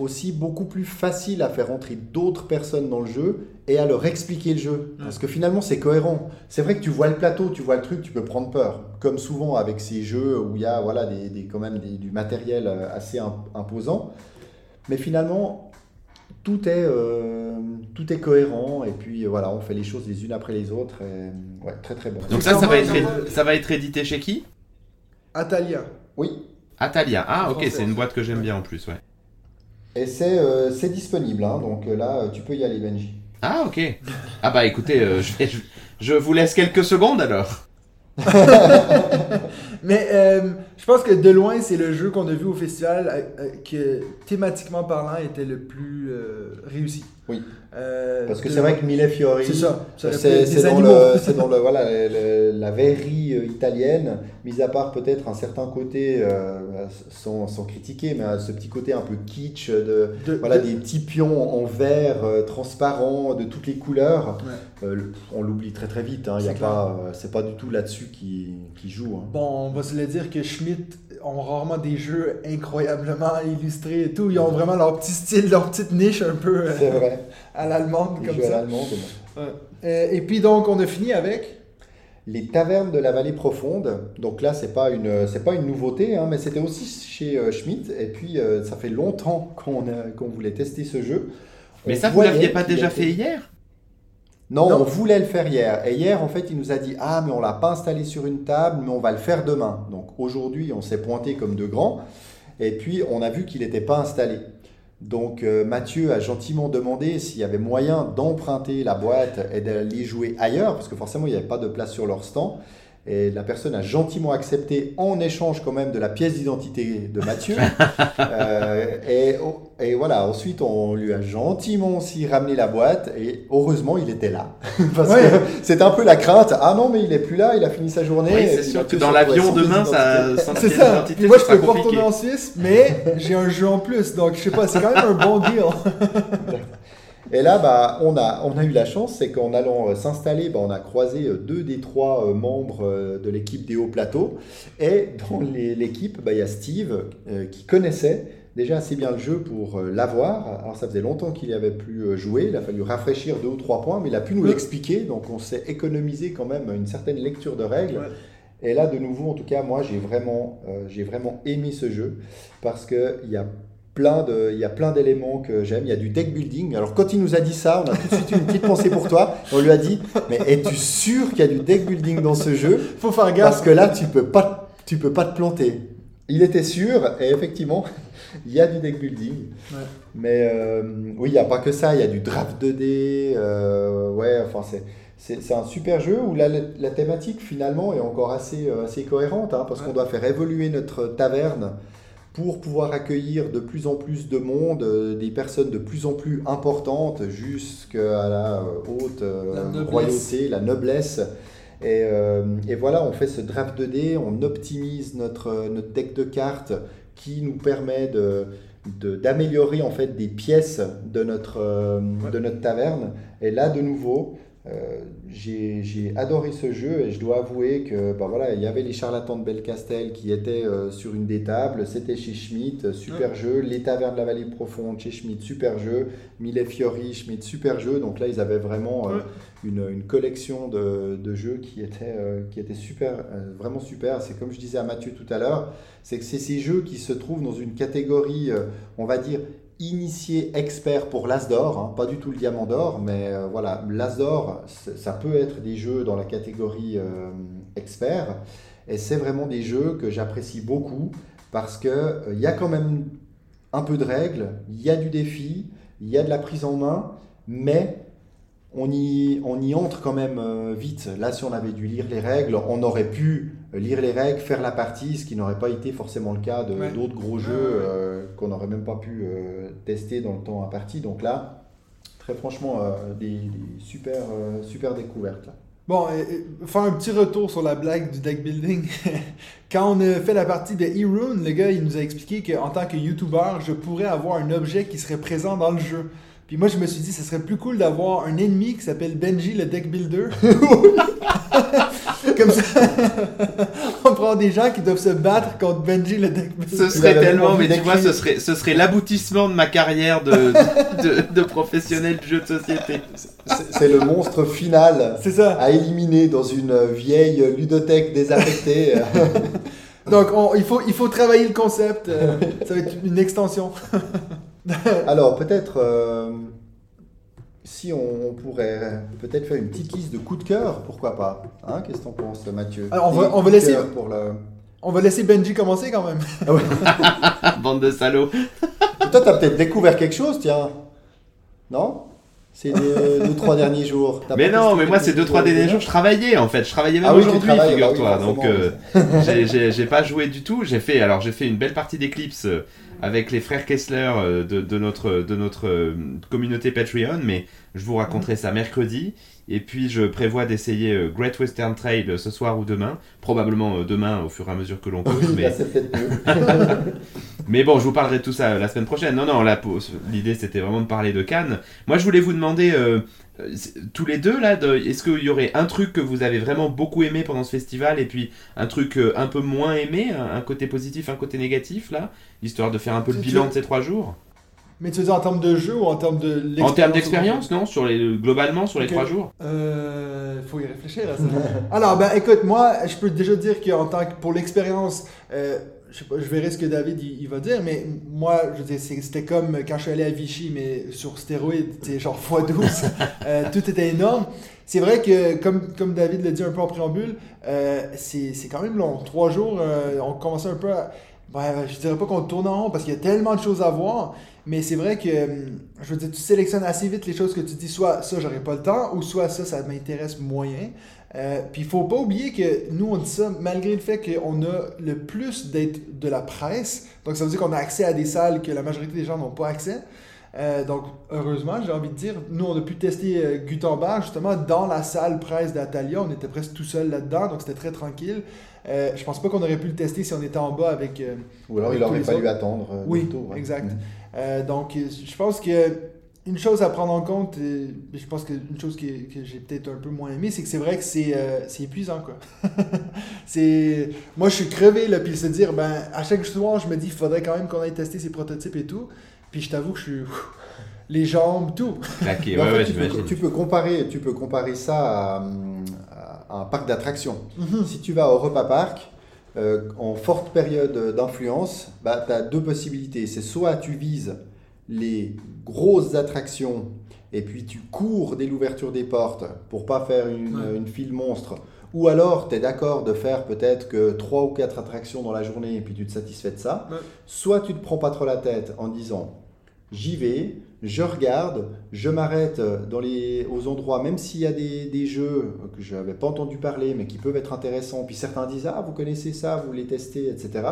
aussi beaucoup plus facile à faire entrer d'autres personnes dans le jeu et à leur expliquer le jeu. Parce que finalement, c'est cohérent. C'est vrai que tu vois le plateau, tu vois le truc, tu peux prendre peur. Comme souvent avec ces jeux où il y a voilà, des, des- quand même des- du matériel euh, assez im- imposant. Mais finalement, tout est, euh, tout est cohérent et puis euh, voilà, on fait les choses les unes après les autres. Et, ouais, très très bon. Donc ça, ça va, être, ça va être édité chez qui? Atalia. Oui, Atalia. Ah, ok, c'est une boîte que j'aime bien en plus, ouais. Et c'est euh, c'est disponible, hein, donc euh, là, euh, tu peux y aller, Benji. Ah, ok. Ah bah écoutez, euh, je, vais- je- je vous laisse quelques secondes alors. Mais euh, je pense que de loin, c'est le jeu qu'on a vu au festival euh, euh, que thématiquement parlant était le plus euh, réussi. Oui. Euh, Parce que de c'est vrai que Mille Fiori, C'est ça. c'est dans, le, c'est dans le, voilà, le- le- la verrerie italienne, mis à part peut-être un certain côté, euh, sans, sans critiquer, mais ce petit côté un peu kitsch, de, De- voilà, de- des petits pions en verre euh, transparent de toutes les couleurs. Euh, le- on l'oublie très très vite, hein, y a C'est pas, c'est pas du tout là-dessus qui, qui joue. hein. Bon, on va se le dire que Schmidt ont rarement des jeux incroyablement illustrés et tout. Ils ont vraiment leur petit style, leur petite niche un peu euh, C'est vrai, à l'allemande comme à ça. Ouais. Euh, et puis donc, on a fini avec? Les tavernes de la vallée profonde, donc là c'est pas une c'est pas une nouveauté, hein, mais c'était aussi chez euh, Schmitt et puis euh, ça fait longtemps qu'on a- qu'on voulait tester ce jeu. Mais On ça, vous l'aviez pas déjà fait hier? Non, Non. on voulait le faire hier. Et hier en fait il nous a dit ah mais on l'a pas installé sur une table, mais on va le faire demain. Donc aujourd'hui on s'est pointé comme de grands et puis on a vu qu'il n'était pas installé. Donc euh, Mathieu a gentiment demandé s'il y avait moyen d'emprunter la boîte et d'aller jouer ailleurs, parce que forcément il n'y avait pas de place sur leur stand. Et la personne a gentiment accepté en échange quand même de la pièce d'identité de Mathieu. Euh, et, et voilà, ensuite on lui a gentiment aussi ramené la boîte et heureusement il était là. Parce Ouais. que c'était un peu la crainte. Ah non mais il est plus là, il a fini sa journée. Oui, c'est sûr Mathieu que dans l'avion demain, ça, sans C'est pièce ça. d'identité, moi, je peux pas retourner en Suisse, mais j'ai un jeu en plus. Donc, je sais pas, c'est quand même un bon deal. Et là, bah, on, a, on a eu la chance, c'est qu'en allant euh, s'installer, bah, on a croisé euh, deux des trois euh, membres de l'équipe des hauts plateaux. Et dans l'équipe, bah, il y a Steve euh, qui connaissait déjà assez bien le jeu pour l'avoir. Alors ça faisait longtemps qu'il n'y avait plus joué, il a fallu rafraîchir deux ou trois points, mais il a pu nous l'expliquer, donc on s'est économisé quand même une certaine lecture de règles. Ouais. Et là, de nouveau, en tout cas, moi, j'ai vraiment, euh, j'ai vraiment aimé ce jeu parce qu'il y a plein de, il y a plein d'éléments que j'aime. Il y a du deck building. Alors quand il nous a dit ça, on a tout de suite eu une petite pensée pour toi. On lui a dit, mais es-tu sûr qu'il y a du deck building dans ce jeu? Faut faire Parce gaffe. que là, tu peux pas, tu peux pas te planter. Il était sûr, et effectivement, il y a du deck building. Ouais. Mais euh, oui, il n'y a pas que ça. Il y a du draft 2D. euh, ouais, enfin c'est. C'est c'est un super jeu où la, la thématique finalement est encore assez, euh, assez cohérente hein, parce Ouais. qu'on doit faire évoluer notre taverne pour pouvoir accueillir de plus en plus de monde, euh, des personnes de plus en plus importantes jusqu'à la euh, haute euh, La royauté, la noblesse. Et, et voilà, on fait ce draft 2D, on optimise notre, notre deck de cartes qui nous permet de de- d'améliorer en fait des pièces de notre, euh, Ouais. de notre taverne. Et là, de nouveau, euh, j'ai adoré ce jeu et je dois avouer que bah voilà, il y avait les charlatans de Belcastel qui étaient euh, sur une des tables, c'était chez Schmitt, super jeu, les tavernes de la vallée profonde chez Schmitt, super jeu, Mille Fiori, Schmitt, super jeu. Donc là, ils avaient vraiment euh, une, une collection de, de jeux qui était, qui était super, vraiment super. C'est comme je disais à Mathieu tout à l'heure, c'est que c'est ces jeux qui se trouvent dans une catégorie, on va dire, initié expert pour l'As d'or, hein, pas du tout le diamant d'or, mais euh, voilà, l'As d'or, ça peut être des jeux dans la catégorie euh, expert, et c'est vraiment des jeux que j'apprécie beaucoup parce que euh, y a quand même un peu de règles, il y a du défi, il y a de la prise en main, mais on y, on y entre quand même vite. Là, si on avait dû lire les règles, on aurait pu lire les règles, faire la partie, ce qui n'aurait pas été forcément le cas de Ouais. d'autres gros jeux n'aurait même pas pu euh, tester dans le temps imparti. Donc là, très franchement, euh, des, des super, euh, super découvertes. là. Bon, faire un petit retour sur la blague du deck building. Quand on a fait la partie de E-Rune, le gars, il nous a expliqué qu'en tant que YouTuber, je pourrais avoir un objet qui serait présent dans le jeu. Puis moi, je me suis dit, ce serait plus cool d'avoir un ennemi qui s'appelle Benji, le deck builder. Comme ça, on prend des gens qui doivent se battre contre Benji, le deck. Ce serait tellement, mais tu vois, ce serait, ce serait l'aboutissement de ma carrière de, de, de professionnel de jeu de société. C'est le monstre final C'est ça. à éliminer dans une vieille ludothèque désaffectée. Donc, on- il, faut, il faut travailler le concept. euh, ça va être une extension. Alors, peut-être, euh, si on, pourrait peut-être faire une petite liste de coups de cœur, pourquoi pas hein Qu'est-ce que t'en penses, Mathieu? Alors, on va- on va laisser- cœur Pour le... On va laisser Benji commencer quand même. Bande de salauds. Toi, t'as peut-être découvert quelque chose, tiens Non? Ces deux, deux, trois derniers jours. T'as Mais non, mais moi, ces deux, trois de derniers jours, je travaillais en fait. Je travaillais même Ah oui, aujourd'hui, bah oui, figure-toi. Donc, euh, j'ai- j'ai j'ai pas joué du tout. J'ai fait, alors, j'ai fait une belle partie d'Eclipse euh, avec les frères Kessler euh, de, de notre, de notre euh, communauté Patreon, mais je vous raconterai ça mercredi. Et puis, je prévois d'essayer euh, Great Western Trail ce soir ou demain. Probablement demain, au fur et à mesure que l'on. Oui, mais... là. Mais bon, je vous parlerai de tout ça euh, la semaine prochaine. Non, non, là, l'idée c'était vraiment de parler de Cannes. Moi, je voulais vous demander, euh, euh, tous les deux, là, de- est-ce qu'il y aurait un truc que vous avez vraiment beaucoup aimé pendant ce festival et puis un truc euh, un peu moins aimé, un, un côté positif, un côté négatif, là, histoire de faire un peu le bilan de ces trois jours? Mais tu veux dire en termes de jeu ou en termes de l'expérience En termes d'expérience, non sur les, Globalement, sur les trois jours? Euh, faut y réfléchir à ça. Alors, ben écoute, moi, je peux déjà dire qu'en tant que pour l'expérience, euh, je sais pas, je verrai ce que David il, il va dire, mais moi, je c'était comme quand je suis allé à Vichy, mais sur stéroïdes, genre x12. Euh, tout était énorme. C'est vrai que, comme, comme David l'a dit un peu en préambule, euh, c'est quand même long. Trois jours, euh, on commençait un peu à. Ben, je dirais pas qu'on tourne en rond parce qu'il y a tellement de choses à voir, mais c'est vrai que, hum, je veux dire, tu sélectionnes assez vite les choses que tu dis, soit ça, j'aurais pas le temps, ou soit ça, ça m'intéresse moyen. Euh, Puis il faut pas oublier que nous, on dit ça malgré le fait qu'on a le plus d'être de la presse. Donc ça veut dire qu'on a accès à des salles que la majorité des gens n'ont pas accès. Euh, donc heureusement, j'ai envie de dire, nous, on a pu tester euh, Gutenberg justement dans la salle presse d'Atalia. On était presque tout seul là-dedans, donc c'était très tranquille. Euh, je pense pas qu'on aurait pu le tester si on était en bas avec... euh, Ou alors, Avec il aurait fallu autres. attendre. euh, Oui, ouais. exact. Mm. Euh, donc, je pense que une chose à prendre en compte, euh, je pense que une chose que, que j'ai peut-être un peu moins aimé, c'est que c'est vrai que c'est euh, épuisant, quoi. c'est moi, je suis crevé là, puis se dire, ben, à chaque soir, je me dis, il faudrait quand même qu'on aille tester ces prototypes et tout. Puis je t'avoue que je suis les jambes, tout. Claqué, Mais en ouais, fait, ouais, tu, peux, j'imagine. tu peux comparer, tu peux comparer ça à, à un parc d'attractions. Mhm. Si tu vas au Europa Park, euh, en forte période d'influence, bah, tu as deux possibilités. C'est soit tu vises les grosses attractions et puis tu cours dès l'ouverture des portes pour pas faire une, Ouais. une file monstre. Ou alors tu es d'accord de faire peut-être que 3 ou 4 attractions dans la journée et puis tu te satisfais de ça. Ouais. Soit tu te prends pas trop la tête en disant j'y vais, je regarde, je m'arrête dans les, aux endroits, même s'il y a des, des jeux que je n'avais pas entendu parler mais qui peuvent être intéressants. Puis certains disent ah vous connaissez ça, vous voulez tester, etc.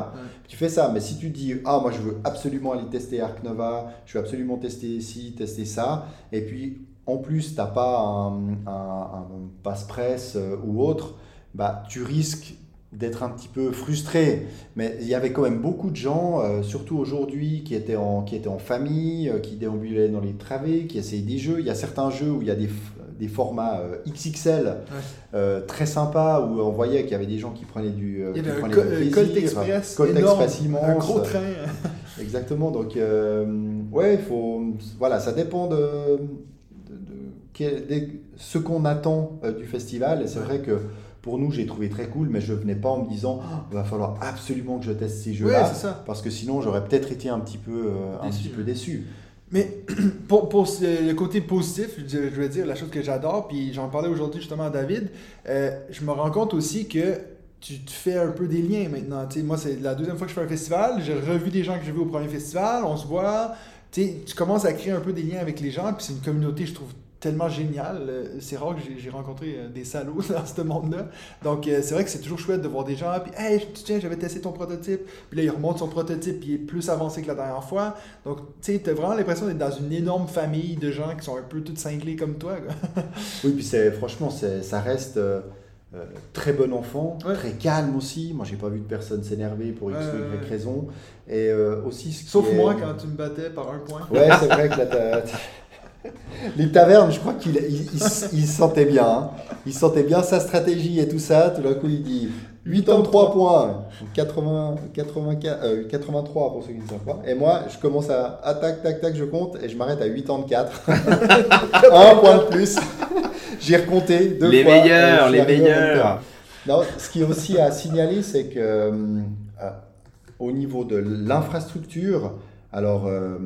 Tu fais ça, mais si tu dis ah moi je veux absolument aller tester Arc Nova, je veux absolument tester ci, tester ça, et puis en plus t'as pas un, un, un passe-presse euh, ou autre, bah tu risques d'être un petit peu frustré. Mais il y avait quand même beaucoup de gens, euh, surtout aujourd'hui, qui étaient en qui étaient en famille, euh, qui déambulaient dans les travées, qui essayaient des jeux. Il y a certains jeux où il y a des des formats euh, XXL très sympas où on voyait qu'il y avait des gens qui prenaient du, Il y avait un. Colt Express, Colt Express immense. un gros train. Exactement. Donc, ouais, il faut. Voilà, ça dépend de, ce qu'on attend du festival. Et c'est vrai que pour nous, j'ai trouvé très cool, mais je venais pas en me disant, Oh, il va falloir absolument que je teste ces jeux-là. parce que sinon, j'aurais peut-être été un petit peu, euh, un Déçu. petit peu déçu. Mais pour, pour le côté positif, je, je veux dire, la chose que j'adore, puis j'en parlais aujourd'hui justement à David, euh, je me rends compte aussi que tu te fais un peu des liens maintenant. Tu sais, moi, c'est la deuxième fois que je fais un festival. J'ai revu des gens que j'ai vus au premier festival, on se voit. Tu commences à créer un peu des liens avec les gens, puis c'est une communauté, je trouve, tellement géniale. Euh, C'est rare que j'ai- rencontré euh, des salauds dans ce monde-là. Donc, euh, c'est vrai que c'est toujours chouette de voir des gens, puis, hey, tiens, j'avais testé ton prototype. Puis là, il remonte son prototype, puis il est plus avancé que la dernière fois. Donc, tu sais, t'as vraiment l'impression d'être dans une énorme famille de gens qui sont un peu tous cinglés comme toi. quoi. Oui, puis c'est franchement, ça reste euh, euh, très bon enfant, Ouais. très calme aussi. Moi, j'ai pas vu de personne s'énerver pour X ou Y raison. Et euh, aussi, ce qui Sauf est- moi quand tu me battais par un point. Ouais, c'est vrai que là, Les tavernes, je crois qu'il il, il s- il sentait bien. hein. Il sentait bien sa stratégie et tout ça. Tout d'un coup, il dit 83 points, 80, 84, euh, 83 pour ceux qui ne savent pas. Et moi, je commence à, à tac, tac, tac, je compte et je m'arrête à 84. Un point de plus. J'ai recompté deux les fois. meilleurs, les meilleurs. temps. Non, ce qui est aussi à signaler, c'est que euh, au niveau de l'infrastructure, alors euh,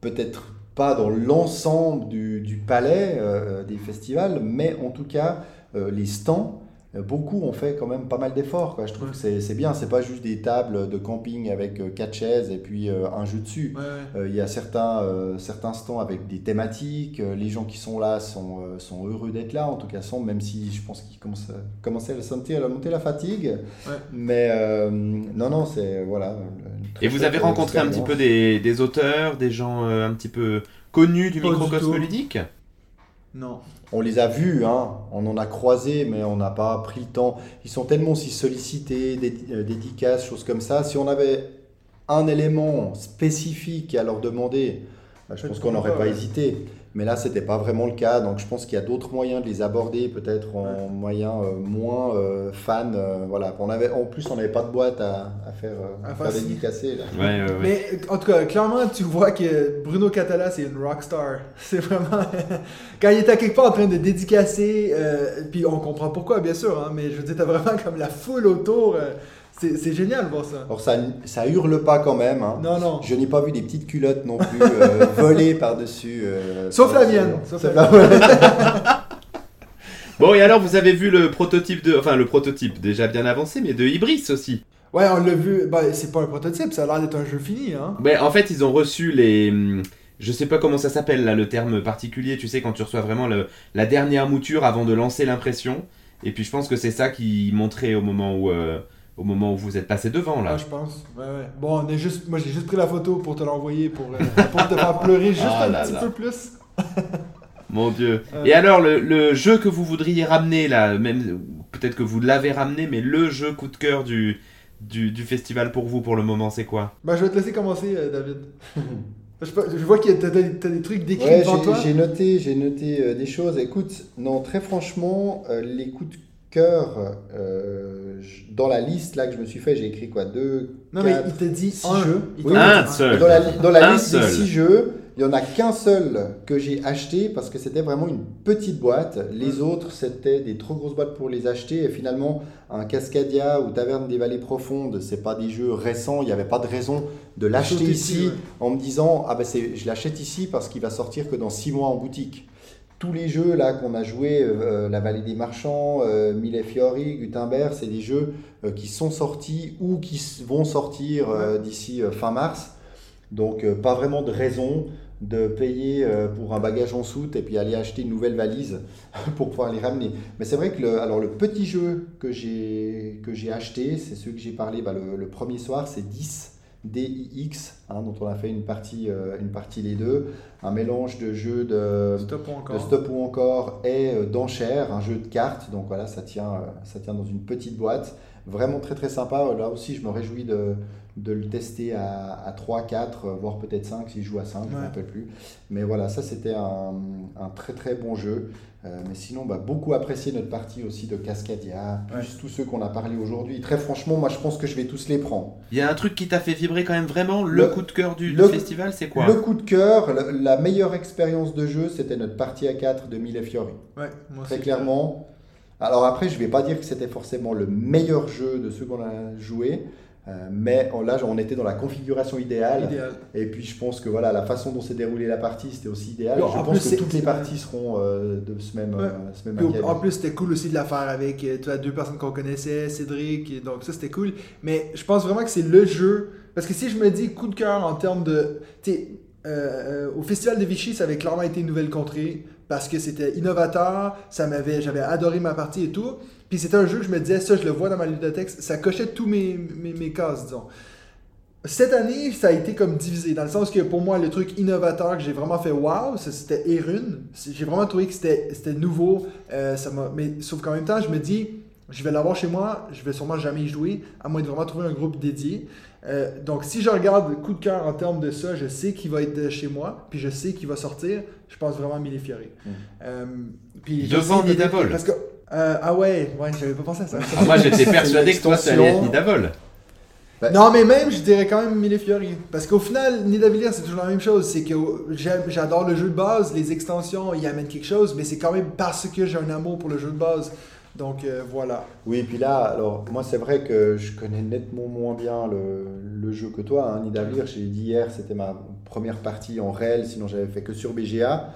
peut-être pas dans l'ensemble du, palais euh, des festivals, mais en tout cas euh, les stands. Euh, Beaucoup ont fait quand même pas mal d'efforts. quoi. Je trouve Ouais. que c'est c'est bien. C'est pas juste des tables de camping avec euh, quatre chaises et puis euh, un jeu dessus. Ouais, ouais. Euh, Il y a certains, euh, certains stands avec des thématiques. les gens qui sont là sont, euh, sont heureux d'être là, en tout cas, sont, même si je pense qu'ils commencent à, commençaient à le sentir, à monter la fatigue. Ouais. Mais euh, non, non, c'est. Voilà. Et vous avez rencontré un petit peu des, des auteurs, des gens euh, un petit peu connus du microcosme tout. ludique Non. On les a vus, hein, on en a croisé, mais on n'a pas pris le temps. Ils sont tellement aussi sollicités, euh, dédicaces, choses comme ça. Si on avait un élément spécifique à leur demander, bah, je Ouais, pense qu'on n'aurait pas ouais. hésité. Mais là, c'était pas vraiment le cas. Donc, je pense qu'il y a d'autres moyens de les aborder, peut-être en moyen euh, moins euh, fan. euh, voilà. On avait, en plus, on n'avait pas de boîte à, à faire, euh, faire signer. dédicacer. Là. Ouais, ouais, ouais. Mais en tout cas, clairement, tu vois que Bruno Catala, c'est une rockstar. C'est vraiment. Quand il est à quelque part en train de dédicacer, euh, puis on comprend pourquoi, bien sûr, hein, mais je veux dire, t'as vraiment comme la foule autour. Euh, c'est c'est génial voir ça. Alors, ça, ça hurle pas quand même. hein. Non, non. Je n'ai pas vu des petites culottes non plus euh, volées par-dessus. euh, Sauf la par-dessus. mienne. Sauf Sauf la la- Bon, et alors vous avez vu le prototype de. Enfin, le prototype déjà bien avancé, mais de Ibris aussi. Ouais, on l'a vu. Ben, c'est pas un prototype, ça a l'air d'être un jeu fini. Hein. Ouais, en fait, ils ont reçu les. Je sais pas comment ça s'appelle là, le terme particulier, tu sais, quand tu reçois vraiment le- la dernière mouture avant de lancer l'impression. Et puis je pense que c'est ça qui montrait au moment où, euh, au moment où vous êtes passé devant là. Ah, je pense. Ouais, ouais. Bon, on est juste... moi j'ai juste pris la photo pour te l'envoyer pour, euh, pour te faire pleurer juste Ah un là petit là. peu plus. Mon dieu. Euh. Et alors, le, le jeu que vous voudriez ramener là, même peut-être que vous l'avez ramené, mais le jeu coup de cœur du, du, du festival pour vous pour le moment, c'est quoi? Ben, je vais te laisser commencer, euh, David. je, vois que t'as, t'as des trucs décrits Ouais, devant j'ai- toi. j'ai noté, j'ai noté euh, des choses. Écoute, non, très franchement, euh, les coups de cœur euh, dans la liste là que je me suis fait, j'ai écrit quoi Deux, Non, mais quatre, il te dit six un jeux. Il Oui, Un dit seul. Dans la, dans la Un liste des six jeux, il y en a qu'un seul que j'ai acheté parce que c'était vraiment une petite boîte. Les autres, c'était des trop grosses boîtes pour les acheter. Et finalement, un Cascadia ou Taverne des Vallées Profondes, c'est pas des jeux récents. Il n'y avait pas de raison de l'acheter ici ouais. en me disant ah ben c'est, je l'achète ici parce qu'il va sortir que dans six mois en boutique. Tous les jeux là qu'on a joués, euh, La Vallée des Marchands, euh, Mille Fiori, Gutenberg, c'est des jeux euh, qui sont sortis ou qui vont sortir euh, d'ici euh, fin mars. Donc euh, pas vraiment de raison de payer euh, pour un bagage en soute et puis aller acheter une nouvelle valise pour pouvoir les ramener. Mais c'est vrai que le, alors le petit jeu que j'ai que j'ai acheté, c'est celui que j'ai parlé bah, le, le premier soir, c'est 10 DIX, hein, dont on a fait une partie, euh, une partie les deux, un mélange de jeux de, Stop ou encore. de stop ou encore et euh, d'enchères, un jeu de cartes. Donc voilà, ça tient, euh, ça tient dans une petite boîte. Vraiment très très sympa. Là aussi, je me réjouis de, de le tester à, à 3, 4, euh, voire peut-être 5 si je joue à 5, je ne me rappelle plus. Mais voilà, ça c'était un, un très très bon jeu. Euh, mais sinon, bah, beaucoup apprécié notre partie aussi de Cascadia, plus Ouais. tous ceux qu'on a parlé aujourd'hui. Très franchement, moi je pense que je vais tous les prendre. Il y a un truc qui t'a fait vibrer quand même vraiment le, Le- coup de cœur du, festival, c'est quoi? Le coup de cœur, la meilleure expérience de jeu, c'était notre partie à 4 de Mille Fiori. Ouais, moi Très clairement. Alors après, je vais pas dire que c'était forcément le meilleur jeu de ceux qu'on a joué, euh, mais on- là, on était dans la configuration idéale. Idéal. Et puis, je pense que voilà, la façon dont s'est déroulée la partie, c'était aussi idéal. Non, je en pense plus, que toutes les parties seront euh, de ce même, Ouais. euh, ce même en plus, c'était cool aussi de la faire avec tu vois, deux personnes qu'on connaissait, Cédric, et donc ça c'était cool. Mais je pense vraiment que c'est le jeu. Parce que si je me dis coup de cœur en termes de. Tu sais, au Festival de Vichy, ça avait clairement été une nouvelle contrée parce que c'était innovateur, ça m'avait, j'avais adoré ma partie et tout. Puis c'était un jeu que je me disais, ça je le vois dans ma ludothèque, ça cochait tous mes, mes, mes cases, disons. Cette année, ça a été comme divisé, dans le sens que pour moi, le truc innovateur que j'ai vraiment fait wow, c'était Erun. C'est- J'ai vraiment trouvé que c'était nouveau. euh, ça m'a- mais sauf qu'en même temps, je me dis, je vais l'avoir chez moi, je vais sûrement jamais y jouer, à moins de vraiment trouver un groupe dédié. Euh, donc si je regarde coup de cœur en termes de ça, je sais qu'il va être chez moi, puis je sais qu'il va sortir. Je pense vraiment à Mille Fiori. Mm. Euh, puis Devant Nidavol. Parce que euh, ah ouais, ouais, j'avais pas pensé à ça. Ah, Moi j'étais persuadé que toi ça allait être extension. Nidavol. Non, mais même, je dirais quand même Mille Fiori. Parce qu'au final, Nidavellir, c'est toujours la même chose. C'est que j'adore le jeu de base, les extensions, y amènent quelque chose, mais c'est quand même parce que j'ai un amour pour le jeu de base. Donc euh, voilà. Oui, puis là, alors moi c'est vrai que je connais nettement moins bien le, le jeu que toi, hein. J'ai dit hier, c'était ma première partie en réel, sinon j'avais fait que sur BGA.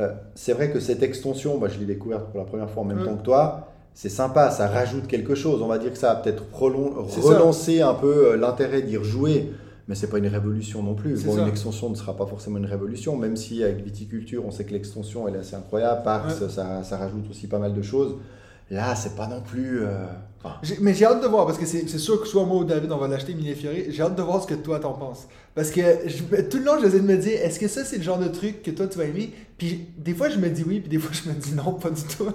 Euh, c'est vrai que cette extension, bah, je l'ai découverte pour la première fois en même temps que toi. C'est sympa, ça rajoute quelque chose. On va dire que ça a peut-être relancé un peu euh, l'intérêt d'y rejouer, mais c'est pas une révolution non plus. Bon, une extension ne sera pas forcément une révolution, même si avec viticulture, on sait que l'extension elle est assez incroyable. Parks, Ouais. ça, ça rajoute aussi pas mal de choses. Là, c'est pas non plus. euh, Mais j'ai hâte de voir, parce que c'est sûr que soit moi ou David, on va l'acheter Mille Fiori. J'ai hâte de voir ce que toi t'en penses. Parce que tout le long, j'essaie de me dire, est-ce que ça, c'est le genre de truc que toi, tu vas aimer? Puis des fois, je me dis oui, puis des fois, je me dis non, pas du tout.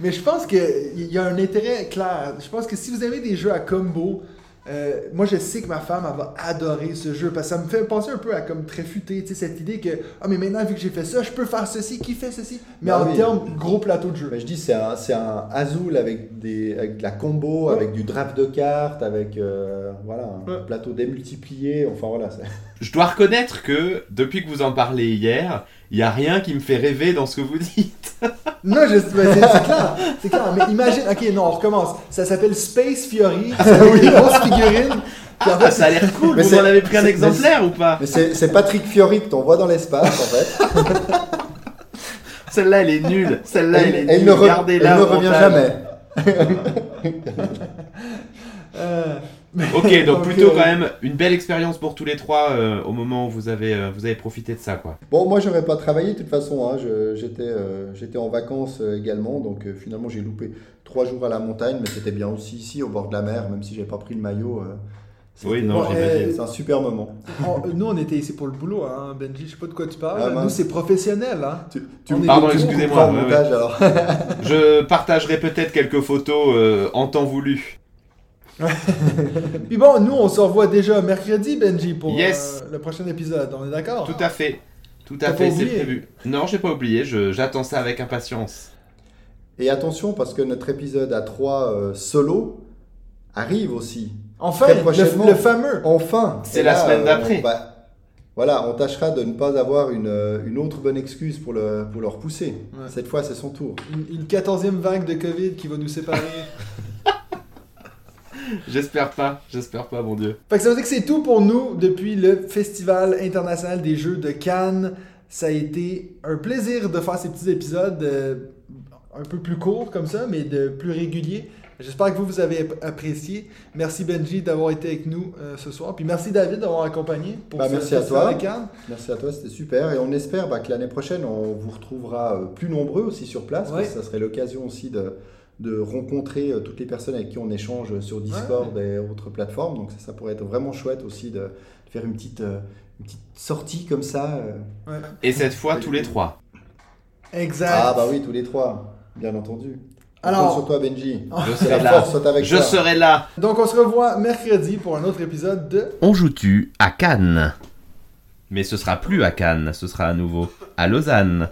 Mais je pense qu'il y a un intérêt clair. Je pense que si vous avez des jeux à combo, euh, moi, je sais que ma femme, elle va adorer ce jeu. Parce que ça me fait penser un peu à comme très futé, tu sais, cette idée que, ah, mais maintenant, vu que j'ai fait ça, je peux faire ceci, qui fait ceci? Mais en oui. termes gros plateau de jeu. Mais je dis, c'est un, c'est un Azul avec, des, avec de la combo, Ouais. avec du draft de cartes, avec euh, voilà, un Ouais. plateau démultiplié. Enfin voilà. c'est- Je dois reconnaître que depuis que vous en parlez hier, il n'y a rien qui me fait rêver dans ce que vous dites. Non, je, c'est clair, c'est clair. Mais imagine, ok, non, on recommence. Ça s'appelle Space Fury. C'est. Puis en fait, Ah, ça a l'air cool, Mais vous en avez pris un exemplaire ou pas c'est Patrick Fiori que t'envoies dans l'espace en fait. Celle-là elle est nulle, celle-là elle, elle, est elle nulle, ne, re- gardez-la elle ne revient jamais. euh, Ok, donc plutôt quand même une belle expérience pour tous les trois euh, au moment où vous avez, euh, vous avez profité de ça quoi. Bon, moi j'aurais pas travaillé de toute façon. hein. J'étais euh, j'étais en vacances euh, également, donc euh, finalement j'ai loupé trois jours à la montagne, mais c'était bien aussi ici au bord de la mer, même si j'ai pas pris le maillot. euh, Oui, non, Bon, euh, C'est un super moment. nous, on était ici pour le boulot, hein, Benji. Je sais pas de quoi tu parles. Ah, nous, c'est professionnel. Hein. Tu, On est Pardon, excusez-moi, ouais. Je partagerai peut-être quelques photos euh, en temps voulu. Puis bon, nous, on se revoit déjà mercredi, Benji, pour Yes. euh, le prochain épisode. On est d'accord? Tout à fait. Tout à fait, c'est prévu. Non, j'ai pas oublié, j'attends ça avec impatience. Et attention, parce que notre épisode à 3 solo arrive aussi. Enfin, le, prochainement. le fameux. Enfin C'est la là, semaine euh, d'après. va- Voilà, on tâchera de ne pas avoir une, euh, une autre bonne excuse pour le, pour le repousser. Ouais. Cette fois, c'est son tour. Une, une 14e vague de Covid qui va nous séparer. J'espère pas, j'espère pas, mon dieu. Fait que ça veut dire que c'est tout pour nous depuis le Festival international des jeux de Cannes. Ça a été un plaisir de faire ces petits épisodes euh, un peu plus courts comme ça, mais de plus réguliers. J'espère que vous, vous avez ap- apprécié. Merci Benji d'avoir été avec nous euh, ce soir. Puis merci David d'avoir accompagné pour Bah, ce merci à toi. de Cannes. Merci à toi, c'était super. Et on espère bah, que l'année prochaine, on vous retrouvera euh, plus nombreux aussi sur place. Ouais. parce que ça serait l'occasion aussi de, de rencontrer euh, toutes les personnes avec qui on échange sur Discord et autres plateformes. Donc ça, ça pourrait être vraiment chouette aussi de, de faire une petite, euh, une petite sortie comme ça. euh. Ouais. Et cette fois, tous les trois. Exact. Ah bah oui, tous les trois, bien entendu. Alors- sur toi, Benji. Je serai la là. force soit avec Je toi. serai là. Donc on se revoit mercredi pour un autre épisode de On joue-tu à Cannes Mais ce sera plus à Cannes, ce sera à nouveau à Lausanne.